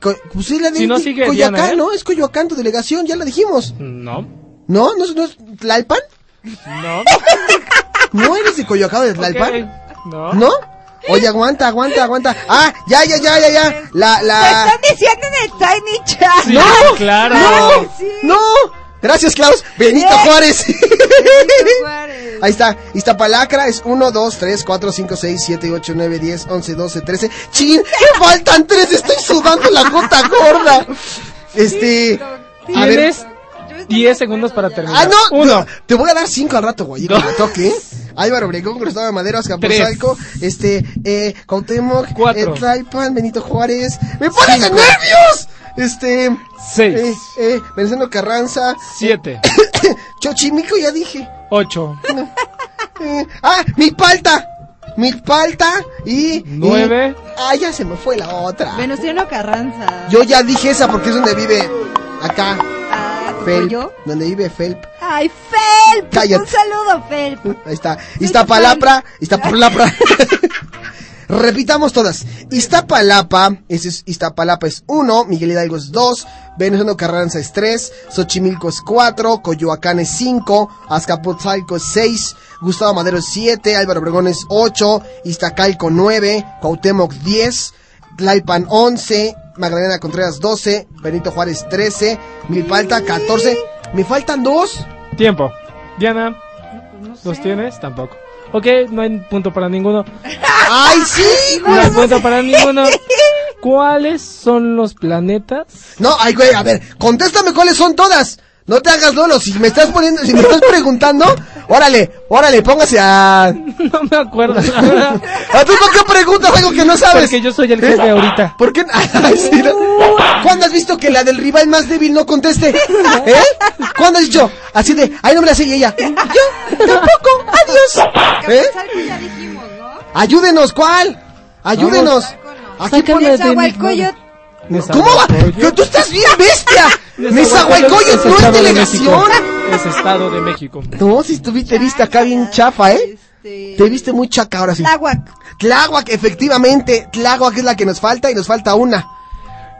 [SPEAKER 13] pues si no sigue Coyoacán, ¿eh? ¿no? Es Coyoacán tu delegación, ya la dijimos. No.
[SPEAKER 14] ¿No?
[SPEAKER 13] ¿No es, no No. ¿No
[SPEAKER 14] eres
[SPEAKER 13] de Coyoacán o de Tlalpan? No. ¿No? Oye, aguanta, aguanta, aguanta. Ah, ya, ya, ya, ya, ya. La, la.
[SPEAKER 12] están diciendo en el Tiny Chat.
[SPEAKER 13] no, claro. no. Gracias, Klaus. Benito yeah. Juárez. Ahí está. Iztapalacra es 1, 2, 3, 4, 5, 6, 7, 8, 9, 10, 11, 12, 13. ¡Chin! ¡Me faltan tres! Estoy sudando la gota gorda. Este.
[SPEAKER 14] A ver. 10 segundos para terminar.
[SPEAKER 13] Ah, no, Uno. te voy a dar 5 al rato, güey. Cuando toque. Álvaro Obregón, Gustavo Madero, Azcapotzalco, este, eh, Cuauhtémoc, eh, Cuatro. eh, Benito Juárez. ¡Me pones de nervios! Este.
[SPEAKER 14] Seis.
[SPEAKER 13] Eh, eh Carranza. Eh,
[SPEAKER 14] Siete.
[SPEAKER 13] Chochimico, ya dije.
[SPEAKER 14] Ocho. Eh,
[SPEAKER 13] ah, mi palta. Mi palta y.
[SPEAKER 14] Nueve.
[SPEAKER 13] ah, ya se me fue la otra.
[SPEAKER 12] Venustiano Carranza.
[SPEAKER 13] Yo ya dije esa porque es donde vive. Acá.
[SPEAKER 12] Ah, Felp, yo?
[SPEAKER 13] Donde vive Felp.
[SPEAKER 12] ¡Ay, Felp! Cállate. Un saludo, Felp.
[SPEAKER 13] Ahí está. está Y está Palapra. Repitamos todas. Iztapalapa, ese es, Iztapalapa es 1, Miguel Hidalgo es 2, Venustiano Carranza es 3, Xochimilco es 4, Coyoacán es 5, Azcapotzalco es 6, Gustavo Madero es 7, Álvaro Obregón es 8, Iztacalco 9, Cuauhtémoc 10, Tlalpan 11, Magdalena Contreras 12, Benito Juárez 13, Milpalta 14. ¿Me faltan dos?
[SPEAKER 14] Tiempo. Diana, pues ¿los tienes? Tampoco. Ok, no hay punto para ninguno.
[SPEAKER 13] ¡Ay,
[SPEAKER 14] sí! No hay punto para ninguno. ¿Cuáles son los planetas?
[SPEAKER 13] No, ay, güey, a ver, contéstame cuáles son todas. No te hagas lolo, si me estás poniendo, si me estás preguntando, Órale, órale, póngase a.
[SPEAKER 14] No me acuerdo.
[SPEAKER 13] ¿A ti por qué preguntas algo que no sabes?
[SPEAKER 14] Porque yo soy el jefe de ¿Eh? ahorita.
[SPEAKER 13] ¿Por qué? ¿Cuándo has visto que la del rival más débil no conteste? ¿Eh? ¿Cuándo has dicho? Así de, ahí no me la sigue ella. Yo tampoco, adiós. ¿Eh? Ayúdenos, ¿cuál? Ayúdenos. Aquí pones agua el ¿Cómo va? ¿Tú estás bien bestia? no es delegación.
[SPEAKER 14] Estado de México.
[SPEAKER 13] No, si estuviste viste acá bien chafa, ¿eh? Este, Te viste muy chaca ahora sí. Tláhuac.
[SPEAKER 12] Tláhuac,
[SPEAKER 13] efectivamente. Tláhuac es la que nos falta y nos falta una.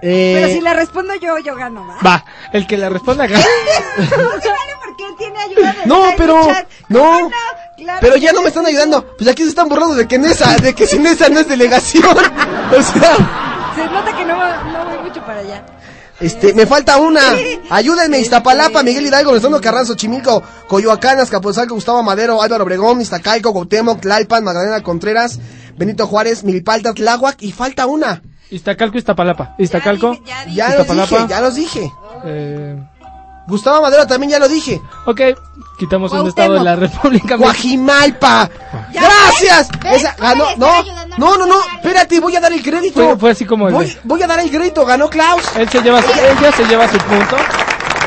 [SPEAKER 12] Eh, pero si la respondo yo, yo gano,
[SPEAKER 14] ¿va? el que la responda gana.
[SPEAKER 12] no, porque él tiene ayuda
[SPEAKER 13] No, pero. No. Ah, pero ya no me están ayudando. Pues aquí se están borrando de que Nesa, de que sin Nesa no es delegación. o sea.
[SPEAKER 12] Se nota que no no va mucho para allá.
[SPEAKER 13] Este, me falta una. Ayúdenme, Iztapalapa, este. Miguel Hidalgo, Venustiano Carranzo, Chimico, Coyoacán, Azcapotzalco, Gustavo Madero, Álvaro Obregón, Iztacalco, Cuauhtémoc, Tlalpan, Magdalena Contreras, Benito Juárez, Milipaltas, Tláhuac y falta una.
[SPEAKER 14] Iztacalco, Iztapalapa. Iztacalco.
[SPEAKER 13] Ya, Los dije, ya los dije. Gustavo Madero también ya lo dije.
[SPEAKER 14] Ok, quitamos un estado de la República
[SPEAKER 13] Guajimalpa. Gracias. no, no, no, no, espérate, voy a dar el crédito.
[SPEAKER 14] Fue, fue así como
[SPEAKER 13] voy, a dar el crédito, ganó Klaus.
[SPEAKER 14] Él se lleva, ella se lleva su punto.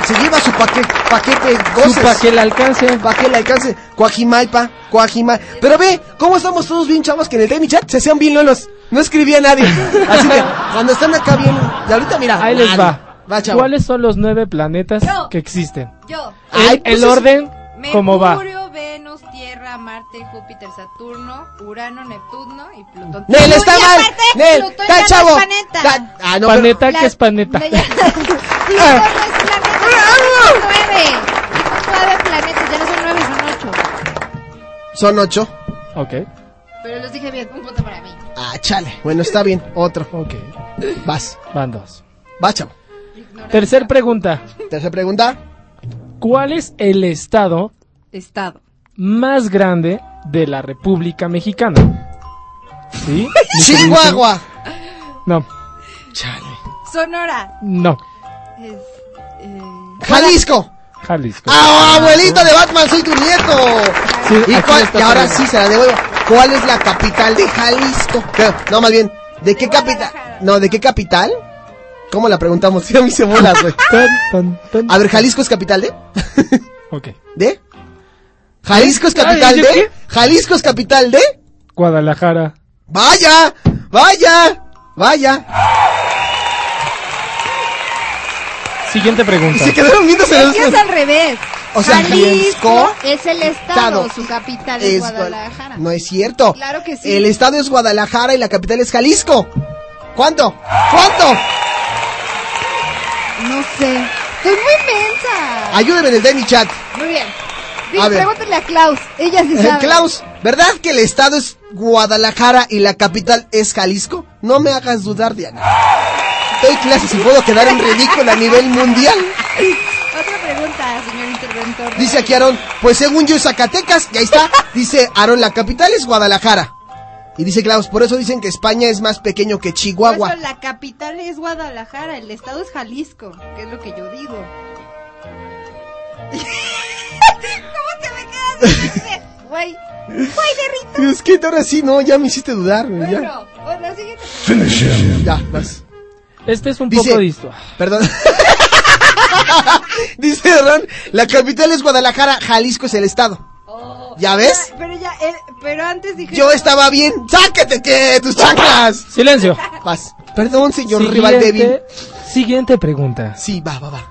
[SPEAKER 13] Se lleva su paquete, paquete goces.
[SPEAKER 14] Paquete. que le alcance.
[SPEAKER 13] Paquete alcance. Coajimalpa, Cuajimalpa. Pero ve, cómo estamos todos bien chavos que en el Demi Chat se sean bien lolos. No escribía nadie. Así que cuando están acá bien, y ahorita mira.
[SPEAKER 14] Ahí les va. ¿Cuáles son los nueve planetas que existen? Yo. el, pues orden, Mercurio, ¿cómo va?
[SPEAKER 12] Mercurio, Venus, Tierra, Marte, Júpiter, Saturno, Urano, Neptuno y Plutón. Nel, está mal.
[SPEAKER 13] Nel, está chavo. No es
[SPEAKER 14] planeta. Ah, que es
[SPEAKER 12] planeta. Ya, no es planeta. Son nueve. Son nueve planetas, ya no son nueve, son ocho. Son
[SPEAKER 13] ocho.
[SPEAKER 14] Ok.
[SPEAKER 12] Pero los dije bien, un punto para mí. Ah,
[SPEAKER 13] chale. Bueno, está bien. Otro. Ok. Vas.
[SPEAKER 14] Van dos.
[SPEAKER 13] Va, chavo.
[SPEAKER 14] Tercer pregunta.
[SPEAKER 13] Tercer pregunta.
[SPEAKER 14] ¿Cuál es el estado? Más grande de la República Mexicana. ¿Sí?
[SPEAKER 13] Chihuahua.
[SPEAKER 12] No. Chale. Sonora.
[SPEAKER 14] No. Eh,
[SPEAKER 13] Jalisco.
[SPEAKER 14] Jalisco. ¡Ah,
[SPEAKER 13] abuelito de Batman, soy tu nieto! ¿Y, ahora sí se la devuelvo. ¿Cuál es la capital de Jalisco? No, más bien, ¿de qué capital? No, ¿de qué capital? ¿Cómo la preguntamos? Si a mí se A ver, Jalisco es capital de.
[SPEAKER 14] ok.
[SPEAKER 13] ¿De? Jalisco es capital de. Jalisco es capital de.
[SPEAKER 14] Guadalajara.
[SPEAKER 13] ¡Vaya! ¡Vaya! ¡Vaya!
[SPEAKER 14] Siguiente pregunta.
[SPEAKER 12] Se quedaron viendo Es que es al revés. O sea, Jalisco, es el estado, su capital es, es Guadalajara.
[SPEAKER 13] No es cierto.
[SPEAKER 12] Claro que sí.
[SPEAKER 13] El estado es Guadalajara y la capital es Jalisco. ¿Cuánto? ¿Cuánto?
[SPEAKER 12] No sé. Soy muy mensa.
[SPEAKER 13] Ayúdenme, desde mi chat.
[SPEAKER 12] Muy bien. Dile, a pregúntale a Klaus. Ella sí eh, sabe.
[SPEAKER 13] Klaus, ¿verdad que el estado es Guadalajara y la capital es Jalisco? No me hagas dudar, Diana. Doy clases y puedo quedar en ridículo a nivel mundial.
[SPEAKER 12] Otra pregunta, señor interventor.
[SPEAKER 13] Dice aquí Aarón, pues según yo es Zacatecas, y ahí está. Dice Aarón, la capital es Guadalajara. Y dice Klaus, por eso dicen que España es más pequeño que Chihuahua.
[SPEAKER 12] Por eso la capital es Guadalajara, el estado es Jalisco, que es lo que yo digo. ¿Cómo te me quedas? Güey, güey, derrito. Es que
[SPEAKER 13] ahora
[SPEAKER 12] sí,
[SPEAKER 13] no, ya me hiciste dudar.
[SPEAKER 12] Bueno, pues la siguiente.
[SPEAKER 13] Ya, vas.
[SPEAKER 14] Este es un dice, poco listo.
[SPEAKER 13] Perdón. dice Ron, la capital es Guadalajara, Jalisco es el estado. ¿Ya ves? Eh,
[SPEAKER 12] pero antes dije.
[SPEAKER 13] Yo estaba bien. ¡Sáquete que tus chanclas!
[SPEAKER 14] Silencio.
[SPEAKER 13] Vas. Perdón, señor rival
[SPEAKER 14] Siguiente pregunta.
[SPEAKER 13] Sí, va, va, va.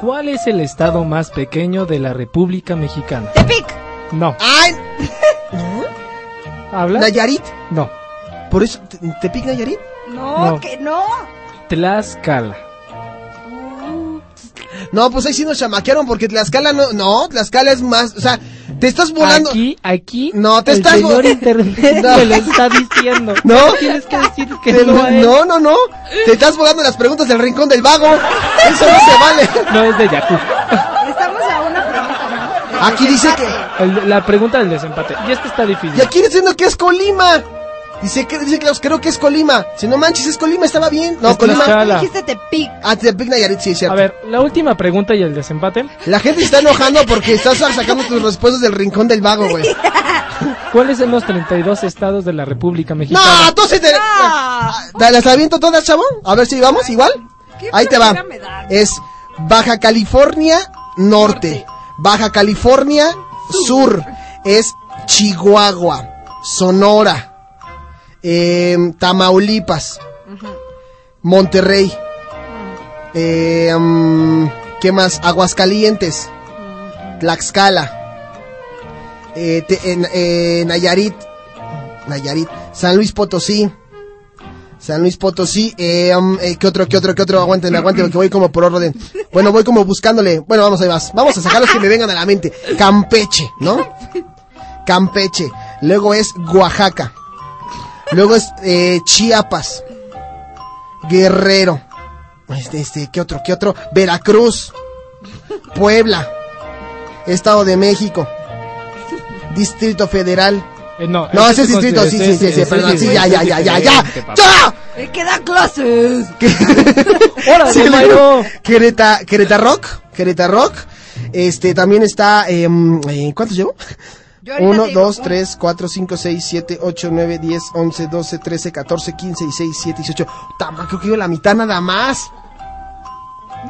[SPEAKER 14] ¿Cuál es el estado más pequeño de la República Mexicana?
[SPEAKER 12] ¡Tepic!
[SPEAKER 14] No.
[SPEAKER 13] ¡Ay! ¿Habla? ¿Nayarit?
[SPEAKER 12] No.
[SPEAKER 13] ¿Por eso? ¿Tepic Nayarit?
[SPEAKER 12] No, no. que no.
[SPEAKER 14] Tlaxcala.
[SPEAKER 13] No, pues ahí sí nos chamaquearon porque Tlaxcala no, no, Tlaxcala es más, o sea, te estás volando.
[SPEAKER 14] Aquí, aquí. No, te el señor internet te lo está diciendo.
[SPEAKER 13] No.
[SPEAKER 14] Tienes que decir que no,
[SPEAKER 13] no, no, no. Te estás volando las preguntas del rincón del vago. Eso no se vale.
[SPEAKER 14] No es de Yahoo.
[SPEAKER 12] Estamos a una pregunta,
[SPEAKER 13] ¿no? Aquí dice que.
[SPEAKER 14] la pregunta del desempate. Y esto está difícil.
[SPEAKER 13] Y aquí diciendo que es Colima. Dice, que, dice Klaus, creo que es Colima. Si no manches, es Colima, estaba bien. No, Colima.
[SPEAKER 12] Dijiste Tepic.
[SPEAKER 13] Ah, Nayarit, sí, cierto.
[SPEAKER 14] A ver, la última pregunta y el desempate.
[SPEAKER 13] La gente está enojando porque estás sacando tus respuestas del rincón del vago, güey.
[SPEAKER 14] ¿Cuáles son los 32 estados de la República Mexicana?
[SPEAKER 13] ¡No! ¡Tú ¿Las aviento todas, chavo? A ver si vamos igual. Ahí te va. Es Baja California Norte. Baja California Sur. Es Chihuahua. Sonora. Em, Tamaulipas, Monterrey, mm. em, ¿qué más? Aguascalientes, mm, mm. Tlaxcala, eh, eh, Nayarit, Nayarit, San Luis Potosí. San Luis Potosí, em, eh, ¿qué otro, qué otro, qué otro? Aguanten, aguanten, que voy como por orden. Bueno, voy como buscándole. Bueno, vamos, ahí vas. Vamos a sacar los que me vengan a la mente. Campeche, ¿no? Campeche. Luego es Oaxaca. Luego es eh, Chiapas. Guerrero. Este, este, ¿qué otro? ¿Qué otro? Veracruz. Puebla. Estado de México. Distrito Federal. Eh, no, ese es distrito, sí, sí, sí, sí, perdón, sí, ya, ya, ya, ya, ya. ¡Ya!
[SPEAKER 12] ¡Me queda clases!
[SPEAKER 13] ¡Hola, sí, Quereta, Rock, Rock. Este, también está, em, eh, ¿cuántos llevo? 1, 2, 3, 4, 5, 6, 7, 8, 9, 10, 11, 12, 13, 14, 15, 16, 17, 18. Tama, creo que yo la mitad nada más.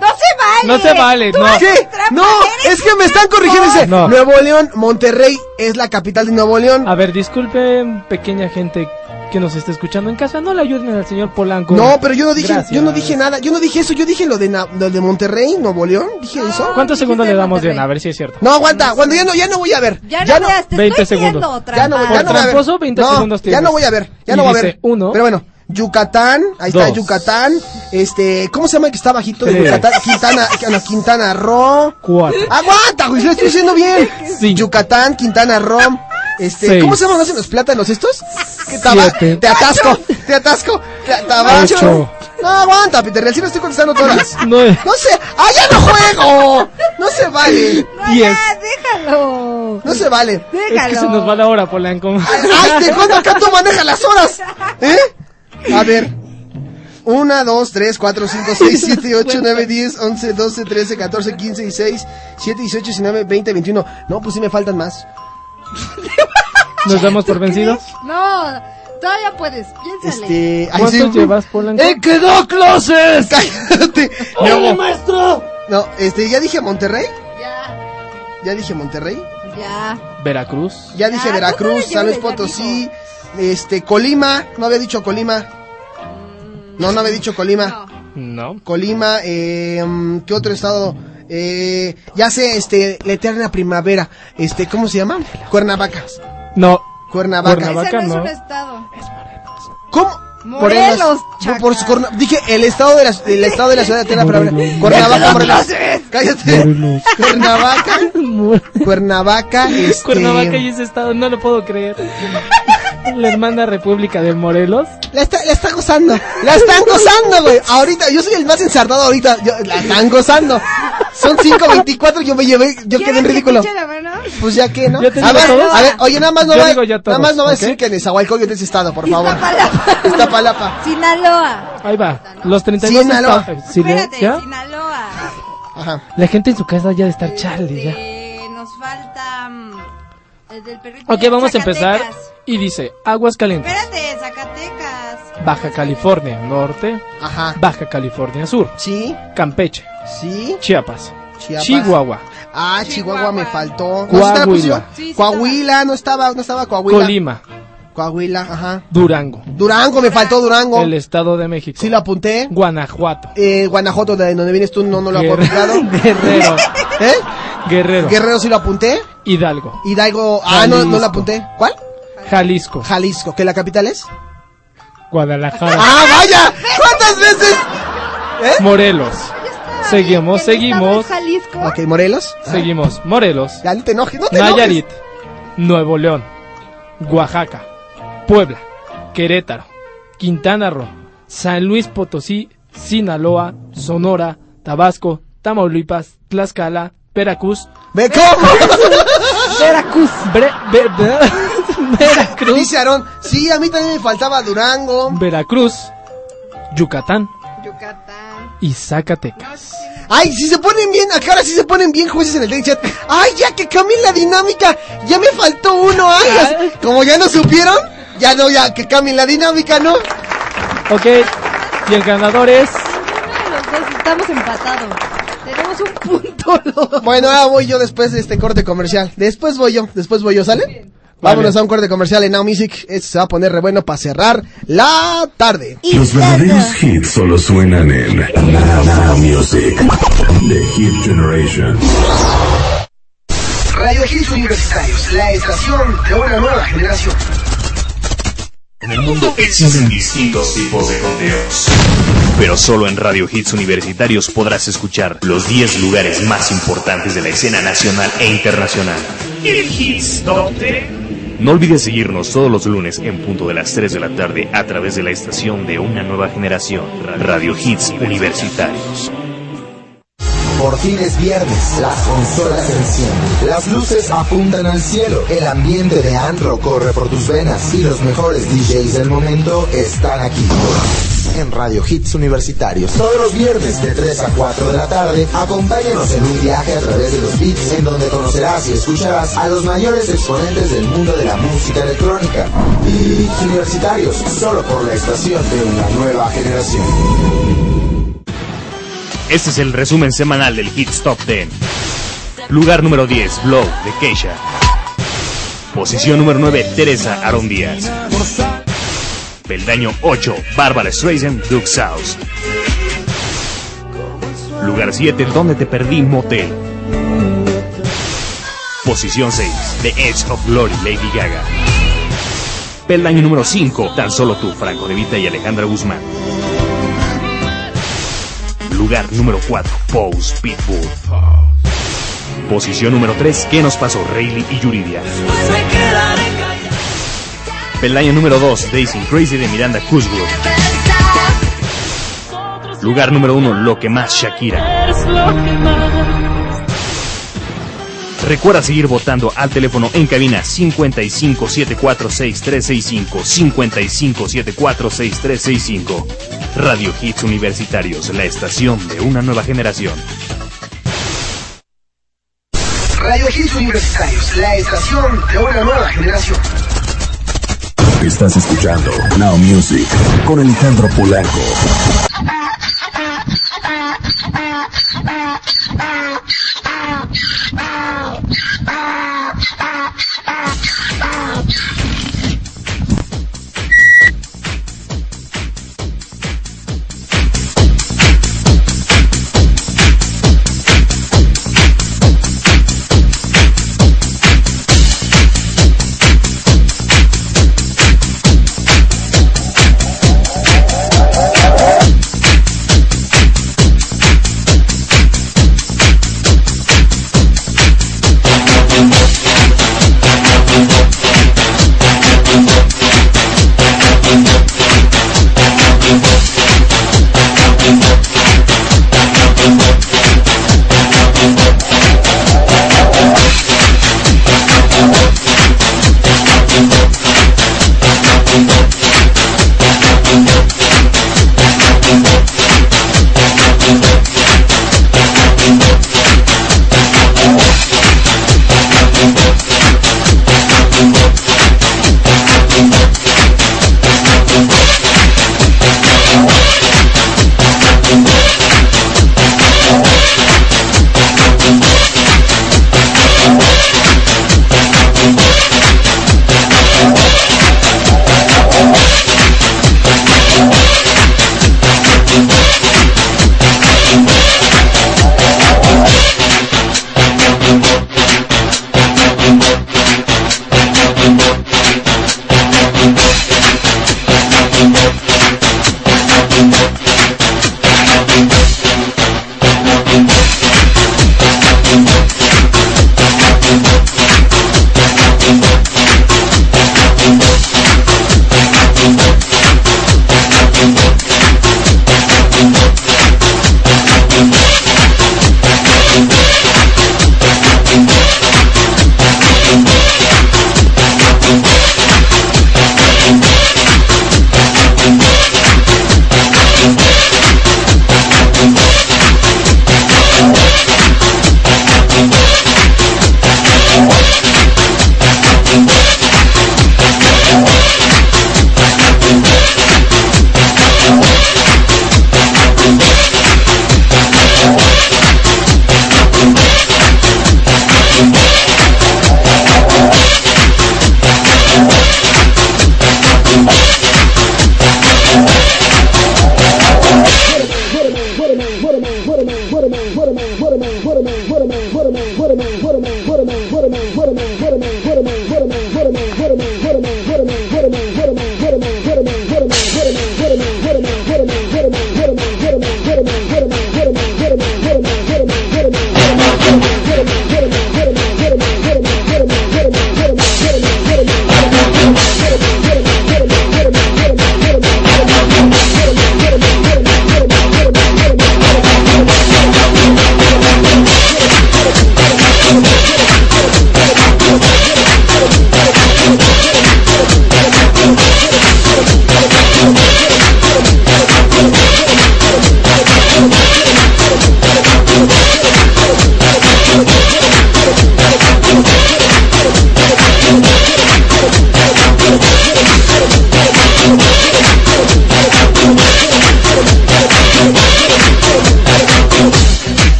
[SPEAKER 12] No se vale.
[SPEAKER 14] No se vale, no.
[SPEAKER 13] ¿Qué? No, es que me están corrigiendo. Ese. Nuevo León, Monterrey es la capital de Nuevo León.
[SPEAKER 14] A ver, disculpen, pequeña gente que nos está escuchando en casa, no le ayuden al señor Polanco.
[SPEAKER 13] No, pero yo no dije, yo no dije nada, yo no dije eso, yo dije lo de, de Monterrey, Nuevo León, dije eso.
[SPEAKER 14] ¿Cuántos segundos le damos, bien? A ver si es cierto.
[SPEAKER 13] No, aguanta, cuando ya no, voy a ver. Ya, no,
[SPEAKER 14] 20 segundos. ya no, voy, a ver.
[SPEAKER 13] Ya no voy a ver, ya no voy a ver. Uno. Pero bueno. Yucatán, ahí está Yucatán, este, ¿cómo se llama el que está bajito de Quintana, Quintana Roo. Cuatro. Aguanta, güey, lo estoy diciendo bien. Sí. Yucatán, Quintana Roo, este, ¿cómo se llaman hacen los plátanos estos? ¿Qué te atasco, te atasco, te atasco. No aguanta, Peter, recién estoy contestando todas. No sé, ¡ah, ya no juego! No se vale.
[SPEAKER 12] No, ya, déjalo. No
[SPEAKER 13] se vale.
[SPEAKER 14] Déjalo. Es que se nos va la hora, Polanco.
[SPEAKER 13] Ay, ¿de cuándo acá tú manejas las horas? ¿Eh? A ver. 1, 2, 3, 4, 5, 6, 7, 8, 9, 10, 11, 12, 13, 14, 15, 16, 7, 18, 19, 20, 21. No, pues sí me faltan más.
[SPEAKER 14] ¿Nos damos por vencidos?
[SPEAKER 12] No, todavía puedes, piénsale. Este,
[SPEAKER 14] ¿Cuánto llevas, Polanco?
[SPEAKER 13] ¡Eh, quedó closes!
[SPEAKER 14] ¡Cállate!
[SPEAKER 12] ¡Oye, maestro!
[SPEAKER 13] No, este, ¿ya dije Monterrey? Ya. ¿Ya dije Monterrey?
[SPEAKER 12] Ya.
[SPEAKER 14] ¿Veracruz?
[SPEAKER 13] Ya, dije Veracruz, San Luis Potosí, este, Colima, no había dicho Colima. No, no había dicho Colima.
[SPEAKER 14] No.
[SPEAKER 13] no. Colima, eh, ¿qué otro estado? Eh, ya sé, este, la eterna primavera. Este, ¿cómo se llama? Cuernavaca. No. Cuernavaca. no,
[SPEAKER 12] Es un estado.
[SPEAKER 13] ¿Cómo?
[SPEAKER 12] Morelos,
[SPEAKER 13] Dije el estado de la, el estado de la ciudad de Tierra, pero Cuernavaca, Morelos. Cállate. Cuernavaca. Cuernavaca, este...
[SPEAKER 14] Cuernavaca y ese estado, no lo puedo creer. La hermana República de Morelos.
[SPEAKER 13] La está, la está gozando. La están gozando, güey. Ahorita, yo soy el más ensartado ahorita. Yo, la están gozando. Son 5.24, yo me llevé, yo quedé en ridículo. Pues ya que, ¿no? a ver, a ver, oye, nada más no va, nada más no va a decir que en el yo Es estado, por favor.
[SPEAKER 12] Sinaloa.
[SPEAKER 14] Ahí va. Los 32
[SPEAKER 13] Sinaloa.
[SPEAKER 12] Sinaloa.
[SPEAKER 14] La gente en su casa ya de estar este, chale,
[SPEAKER 12] Nos falta mm, del perrito.
[SPEAKER 14] Ok, vamos a empezar. Y dice, aguas calientes.
[SPEAKER 12] Espérate, Zacatecas.
[SPEAKER 14] Baja California Norte,
[SPEAKER 13] Ajá.
[SPEAKER 14] Baja California Sur,
[SPEAKER 13] Sí,
[SPEAKER 14] Campeche,
[SPEAKER 13] sí.
[SPEAKER 14] Chiapas, Chihuahua,
[SPEAKER 13] Ah, Chihuahua, me faltó.
[SPEAKER 14] Coahuila.
[SPEAKER 13] Coahuila, no estaba, no estaba Coahuila.
[SPEAKER 14] Colima,
[SPEAKER 13] Coahuila,
[SPEAKER 14] ajá.
[SPEAKER 13] Durango. Durango, me faltó Durango.
[SPEAKER 14] El Estado de México.
[SPEAKER 13] Sí, lo apunté.
[SPEAKER 14] Guanajuato.
[SPEAKER 13] Eh, Guanajuato, de donde vienes tú, no, no lo he apuntado
[SPEAKER 14] Guerrero.
[SPEAKER 13] ¿Eh? Guerrero. Guerrero, sí lo apunté.
[SPEAKER 14] Hidalgo.
[SPEAKER 13] Hidalgo, ah, no, no lo apunté. ¿Cuál?
[SPEAKER 14] Jalisco.
[SPEAKER 13] Jalisco, ¿que la capital es?
[SPEAKER 14] Guadalajara.
[SPEAKER 13] ¡Ah, vaya! ¿Cuántas veces?
[SPEAKER 14] ¿Eh? Morelos. Seguimos, seguimos. Jalisco.
[SPEAKER 13] Ok, Morelos.
[SPEAKER 14] Ah. Seguimos, Morelos. Nayarit. Nuevo León. Oaxaca. Puebla, Querétaro, Quintana Roo, San Luis Potosí, Sinaloa, Sonora, Tabasco, Tamaulipas, Tlaxcala, Veracruz.
[SPEAKER 13] ¿Ve cómo?
[SPEAKER 14] Veracruz.
[SPEAKER 13] Veracruz. Dice Aarón, sí, a mí también me faltaba Durango.
[SPEAKER 14] Veracruz, Yucatán.
[SPEAKER 12] Yucatán.
[SPEAKER 14] Y Zacatecas.
[SPEAKER 13] Ay, si se ponen bien, acá ahora sí se ponen bien jueces en el chat. Ay, ya que cambien la dinámica, ya me faltó uno, ay, como ya no supieron. Ya no, ya, que cambien la dinámica, ¿no?
[SPEAKER 14] Ok, y el ganador es...
[SPEAKER 12] Estamos empatados. Tenemos un punto.
[SPEAKER 13] Bueno, ahora voy yo después de este corte comercial. Después voy yo, después voy yo, ¿sale? Vámonos a un corte comercial en Now Music. Este se va a poner re bueno para cerrar la tarde.
[SPEAKER 20] Los verdaderos hits solo suenan en Now, Now
[SPEAKER 21] Music. The Hit Generation. Radio Hits Universitarios, la estación de una nueva generación.
[SPEAKER 22] En el mundo existen distintos tipos de conteos. Pero solo en Radio Hits Universitarios podrás escuchar los 10 lugares más importantes de la escena nacional e internacional.
[SPEAKER 23] hits No
[SPEAKER 22] olvides seguirnos todos los lunes en punto de las 3 de la tarde a través de la estación de una nueva generación, Radio Hits Universitarios.
[SPEAKER 24] Por fin es viernes, las consolas se encienden. Las luces apuntan al cielo, el ambiente de Anro corre por tus venas y los mejores DJs del momento están aquí en Radio Hits Universitarios. Todos los viernes de 3 a 4 de la tarde, acompáñanos en un viaje a través de los beats en donde conocerás y escucharás a los mayores exponentes del mundo de la música electrónica. Hits Universitarios, solo por la estación de una nueva generación.
[SPEAKER 25] Este es el resumen semanal del Hit Top 10. Lugar número 10, Blow, de Keisha. Posición número 9, Teresa Aaron Díaz. Peldaño 8, Bárbara Streisand, Duke South. Lugar 7, Donde te perdí, Motel. Posición 6, The Edge of Glory, Lady Gaga. Peldaño número 5, Tan solo tú, Franco Revita y Alejandra Guzmán. Lugar número 4, Pose Pitbull. Posición número 3, ¿qué nos pasó? Rayleigh y Yuridia. Pelaya número 2, Daisy Crazy de Miranda Cosgrove. Lugar número 1, Lo que más Shakira. Recuerda seguir votando al teléfono en cabina 55746365 55746365. Radio Hits Universitarios, la estación de una nueva generación.
[SPEAKER 21] Radio Hits Universitarios, la estación de una nueva generación. Estás escuchando Now Music
[SPEAKER 20] con Alejandro Polanco.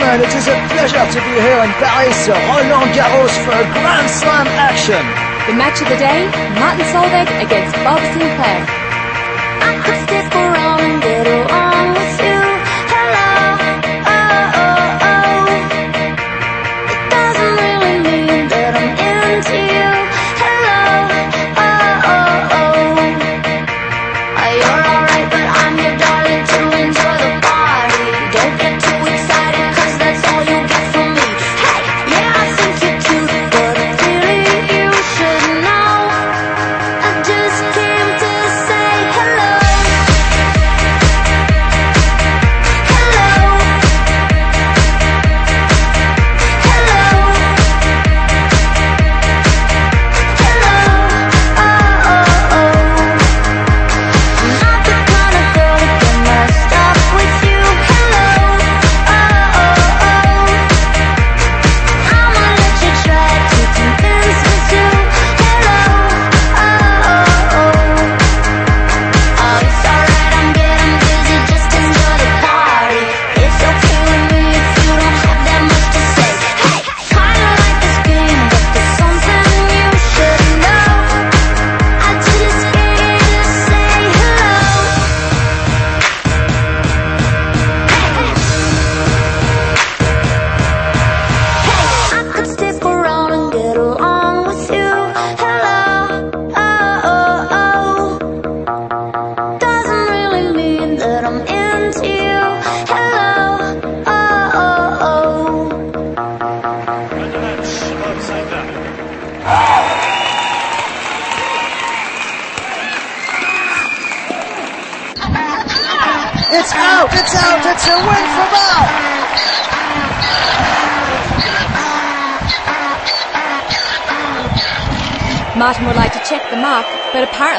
[SPEAKER 26] gentlemen, it is a pleasure to be here in Paris Roland Garros for a Grand Slam action.
[SPEAKER 27] The match of the day, Martin Solveig
[SPEAKER 28] against Bob Sinclair.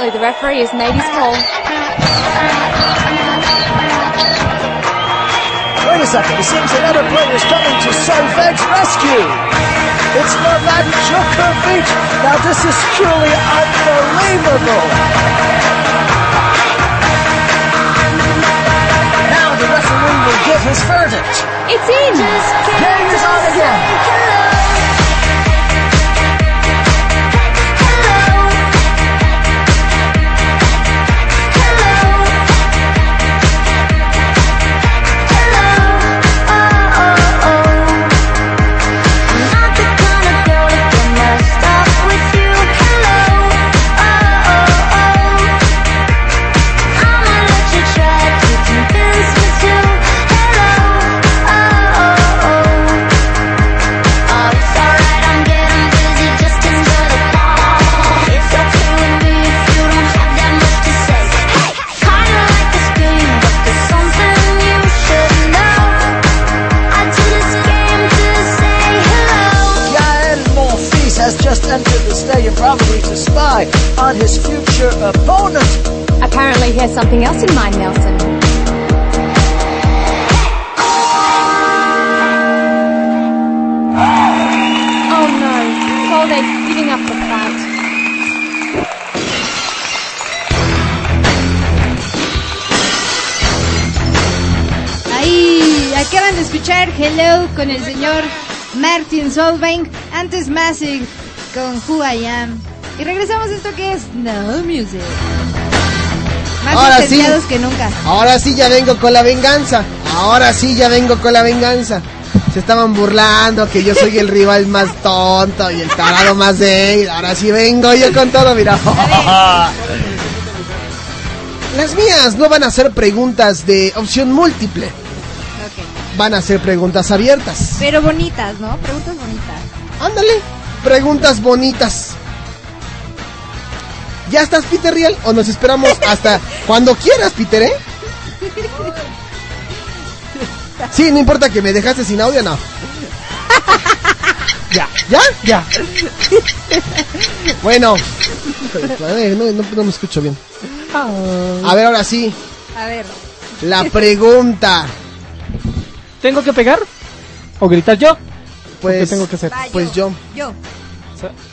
[SPEAKER 28] Apparently the referee has made his call.
[SPEAKER 29] Wait a second, it seems another player is coming to Sovek's rescue. It's Novak Djokovic. Now this is truly unbelievable. Now the referee will give his verdict.
[SPEAKER 28] It's in.
[SPEAKER 29] Game is on again. on his future opponents.
[SPEAKER 28] Apparently he has something else in mind, Nelson. Oh no! Oh, giving up the
[SPEAKER 12] Ahí acaban de escuchar Hello con el señor Martin Solveig, antes Massive con Who I Am. Y regresamos a esto que es No Music. Más
[SPEAKER 13] ahora
[SPEAKER 12] que nunca.
[SPEAKER 13] Ahora sí ya vengo con la venganza. Ahora sí ya vengo con la venganza. Se estaban burlando que yo soy el rival más tonto y el tarado más de Ahora sí vengo yo con todo, mira. Las mías no van a ser preguntas de opción múltiple. Van a ser preguntas abiertas.
[SPEAKER 12] Pero bonitas, ¿no? Preguntas bonitas. Ándale,
[SPEAKER 13] preguntas bonitas. ¿Ya estás, Peter Real? ¿O nos esperamos hasta cuando quieras, Peter, eh? Sí, no importa que me dejaste sin audio, no. Ya, ya,
[SPEAKER 14] ya.
[SPEAKER 13] Bueno, no, me escucho bien. Ah. A ver, ahora sí.
[SPEAKER 12] A ver.
[SPEAKER 13] La pregunta.
[SPEAKER 14] ¿Tengo que pegar? ¿O gritar yo?
[SPEAKER 13] Pues, qué tengo que hacer?
[SPEAKER 14] pues yo.
[SPEAKER 12] Yo.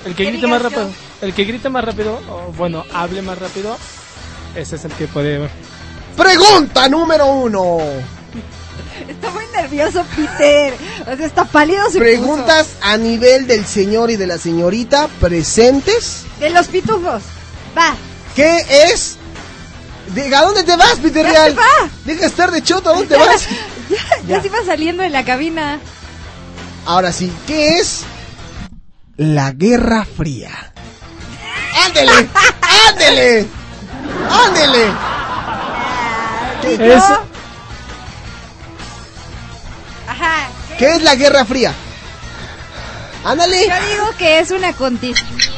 [SPEAKER 14] el que grite más rápido. El que grite más rápido, o bueno, hable más rápido, ese es el que puede.
[SPEAKER 13] Pregunta número uno.
[SPEAKER 12] Está muy nervioso, Peter. O sea, está pálido.
[SPEAKER 13] Preguntas a nivel del señor y de la señorita presentes.
[SPEAKER 12] De los pitufos. Va.
[SPEAKER 13] ¿Qué es? ¿A dónde te vas, Peter Real?
[SPEAKER 12] va.
[SPEAKER 13] Deja estar de choto, ¿a dónde vas?
[SPEAKER 12] ya, se iba saliendo de la cabina.
[SPEAKER 13] Ahora sí, ¿qué es la Guerra Fría? ándele, ándele, ándele.
[SPEAKER 12] ¿Qué es?
[SPEAKER 13] Ajá. ¿Qué es la Guerra Fría? Ándale.
[SPEAKER 12] Yo digo que es un acontecimiento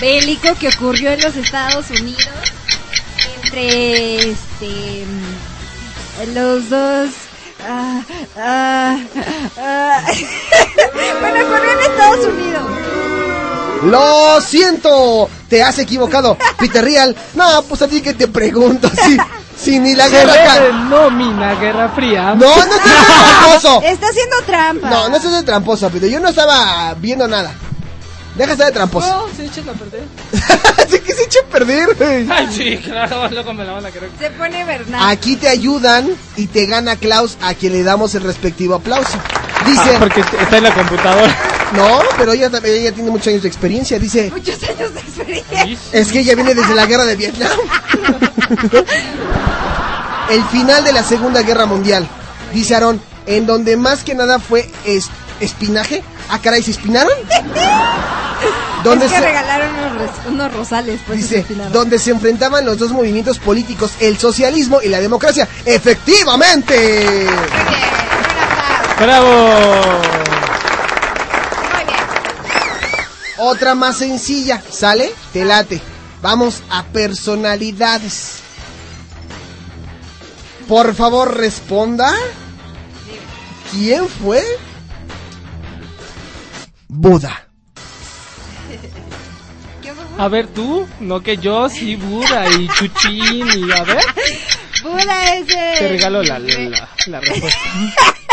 [SPEAKER 12] bélico que ocurrió en los Estados Unidos entre este mm, los dos ah, ah, ah, bueno ocurrió en Estados Unidos
[SPEAKER 13] lo siento, te has equivocado, Peter Real. No, pues a ti que te pregunto, Si ni la guerra fría.
[SPEAKER 14] No, mina, guerra fría.
[SPEAKER 13] No, no estás tramposo.
[SPEAKER 12] Está haciendo trampa.
[SPEAKER 13] No, no estás de tramposo, Peter, yo no estaba viendo nada. Deja de tramposo.
[SPEAKER 14] No, se echa a perder. que se
[SPEAKER 13] echa
[SPEAKER 14] a perder, Ay, sí, claro, loco me la van a creer.
[SPEAKER 13] Se pone Bernal. Aquí te ayudan y te gana Klaus, a quien le damos el respectivo aplauso.
[SPEAKER 14] Dice. Ah, porque está en la computadora.
[SPEAKER 13] No, pero ella también ella tiene muchos años de experiencia, dice.
[SPEAKER 12] Muchos años de experiencia.
[SPEAKER 13] Es que ella viene desde la guerra de Vietnam. El final de la Segunda Guerra Mundial, dice Aarón, en donde más que nada fue es, espinaje. Ah, caray, ¿se espinaron?
[SPEAKER 12] se... regalaron unos, rosales.
[SPEAKER 13] Pues dice, donde se enfrentaban los dos movimientos políticos, el socialismo y la democracia. ¡Efectivamente!
[SPEAKER 14] Muy ¡Bravo!
[SPEAKER 13] Otra más sencilla, ¿sale? Te late. Vamos a personalidades. Por favor, responda. ¿Quién fue? Buda.
[SPEAKER 14] A ver tú, no que yo, sí, Buda y Chuchín y a ver.
[SPEAKER 12] Buda ese
[SPEAKER 14] Te regalo la, la, la respuesta.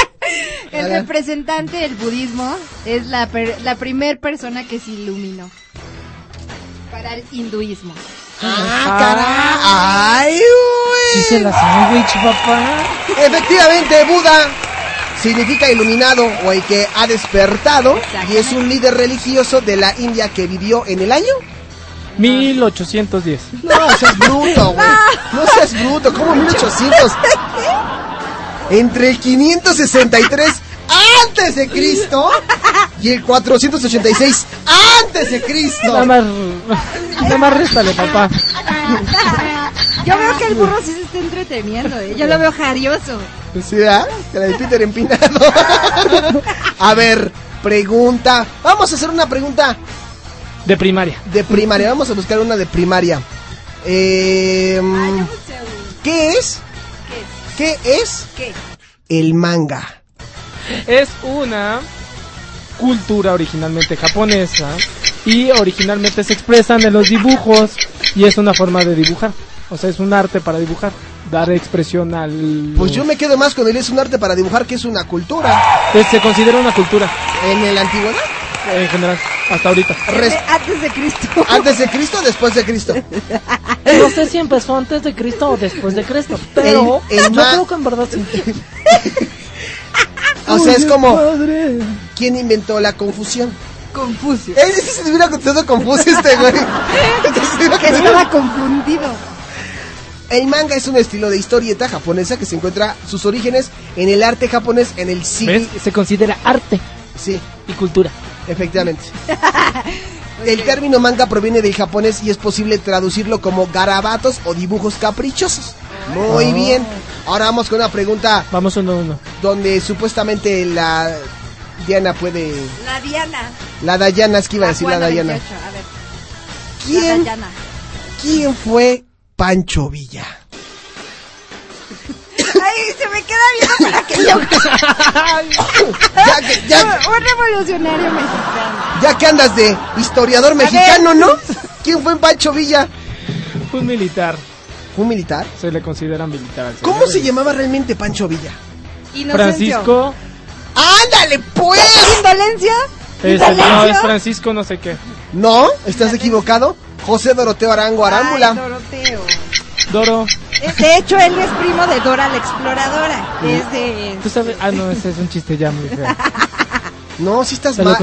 [SPEAKER 12] El representante del budismo es la, la primer persona que se iluminó
[SPEAKER 28] para el hinduismo.
[SPEAKER 13] ¡Ah, ah caray! ¡Ay, Sí se la papá. Efectivamente, Buda significa iluminado o el que ha despertado y es un líder religioso de la India que vivió en el año
[SPEAKER 14] 1810. No seas bruto, güey.
[SPEAKER 13] No seas bruto, ¿cómo 1800? Entre el 563 antes de Cristo y el 486 antes de Cristo. Nada más,
[SPEAKER 14] nada más réstale, papá.
[SPEAKER 12] Yo veo que el burro sí se está entreteniendo, ¿eh? yo lo veo jarioso. Pues ¿Sí, ¿Te
[SPEAKER 13] la de Peter empinado. A ver, pregunta. Vamos a hacer una pregunta.
[SPEAKER 14] De primaria.
[SPEAKER 13] De primaria, vamos a buscar una de primaria. Em, ah, ¿Qué es? ¿Qué es? ¿Qué es?
[SPEAKER 12] ¿Qué?
[SPEAKER 13] El manga
[SPEAKER 14] es una cultura originalmente japonesa y originalmente se expresan en los dibujos y es una forma de dibujar. O sea, es un arte para dibujar, dar expresión al...
[SPEAKER 13] Pues yo me quedo más con él es un arte para dibujar que es una cultura.
[SPEAKER 14] se considera una cultura.
[SPEAKER 13] ¿En la antigüedad?
[SPEAKER 14] En general, hasta ahorita.
[SPEAKER 12] Eh, antes de Cristo.
[SPEAKER 13] ¿Antes de Cristo o después de Cristo?
[SPEAKER 14] No sé si empezó antes de Cristo o después de Cristo, pero yo creo que en verdad sí.
[SPEAKER 13] O sea, es como. ¿Quién inventó la confusión?
[SPEAKER 12] Confucio. Él
[SPEAKER 13] se hubiera
[SPEAKER 12] Confucio este güey. estaba
[SPEAKER 13] confundido. El manga es un estilo de historieta japonesa que se encuentra sus orígenes en el arte japonés en el siglo.
[SPEAKER 14] Se considera arte.
[SPEAKER 13] Sí.
[SPEAKER 14] Y cultura.
[SPEAKER 13] Efectivamente. el término manga proviene del japonés y es posible traducirlo como garabatos o dibujos caprichosos. Muy bien. Ahora vamos con una pregunta.
[SPEAKER 14] Vamos uno a uno.
[SPEAKER 13] Donde supuestamente la Diana puede. La
[SPEAKER 12] Diana. La
[SPEAKER 13] Dayana, es que iba a decir la Dayana. a ver. ¿Quién, fue Pancho Villa?
[SPEAKER 12] Ay, se me queda viendo para que yo.
[SPEAKER 13] Un,
[SPEAKER 12] un, revolucionario mexicano.
[SPEAKER 13] Ya que andas de historiador mexicano, ¿no? ¿Quién fue Pancho Villa?
[SPEAKER 14] Un militar.
[SPEAKER 13] ¿Fue militar?
[SPEAKER 14] Se le consideran militar.
[SPEAKER 13] ¿Cómo se llamaba realmente Pancho Villa?
[SPEAKER 14] Francisco.
[SPEAKER 13] ¡Ándale, pues!
[SPEAKER 12] ¿Indolencia?
[SPEAKER 14] Es, este, no, es Francisco no sé qué.
[SPEAKER 13] No, estás equivocado. José Doroteo Arango Arámbula. Doroteo.
[SPEAKER 14] Doro.
[SPEAKER 12] De hecho, él es primo de Dora la Exploradora. Es de... ¿Tú
[SPEAKER 14] sabes? Ah, no, ese es un chiste ya muy feo.
[SPEAKER 13] No, si estás mal.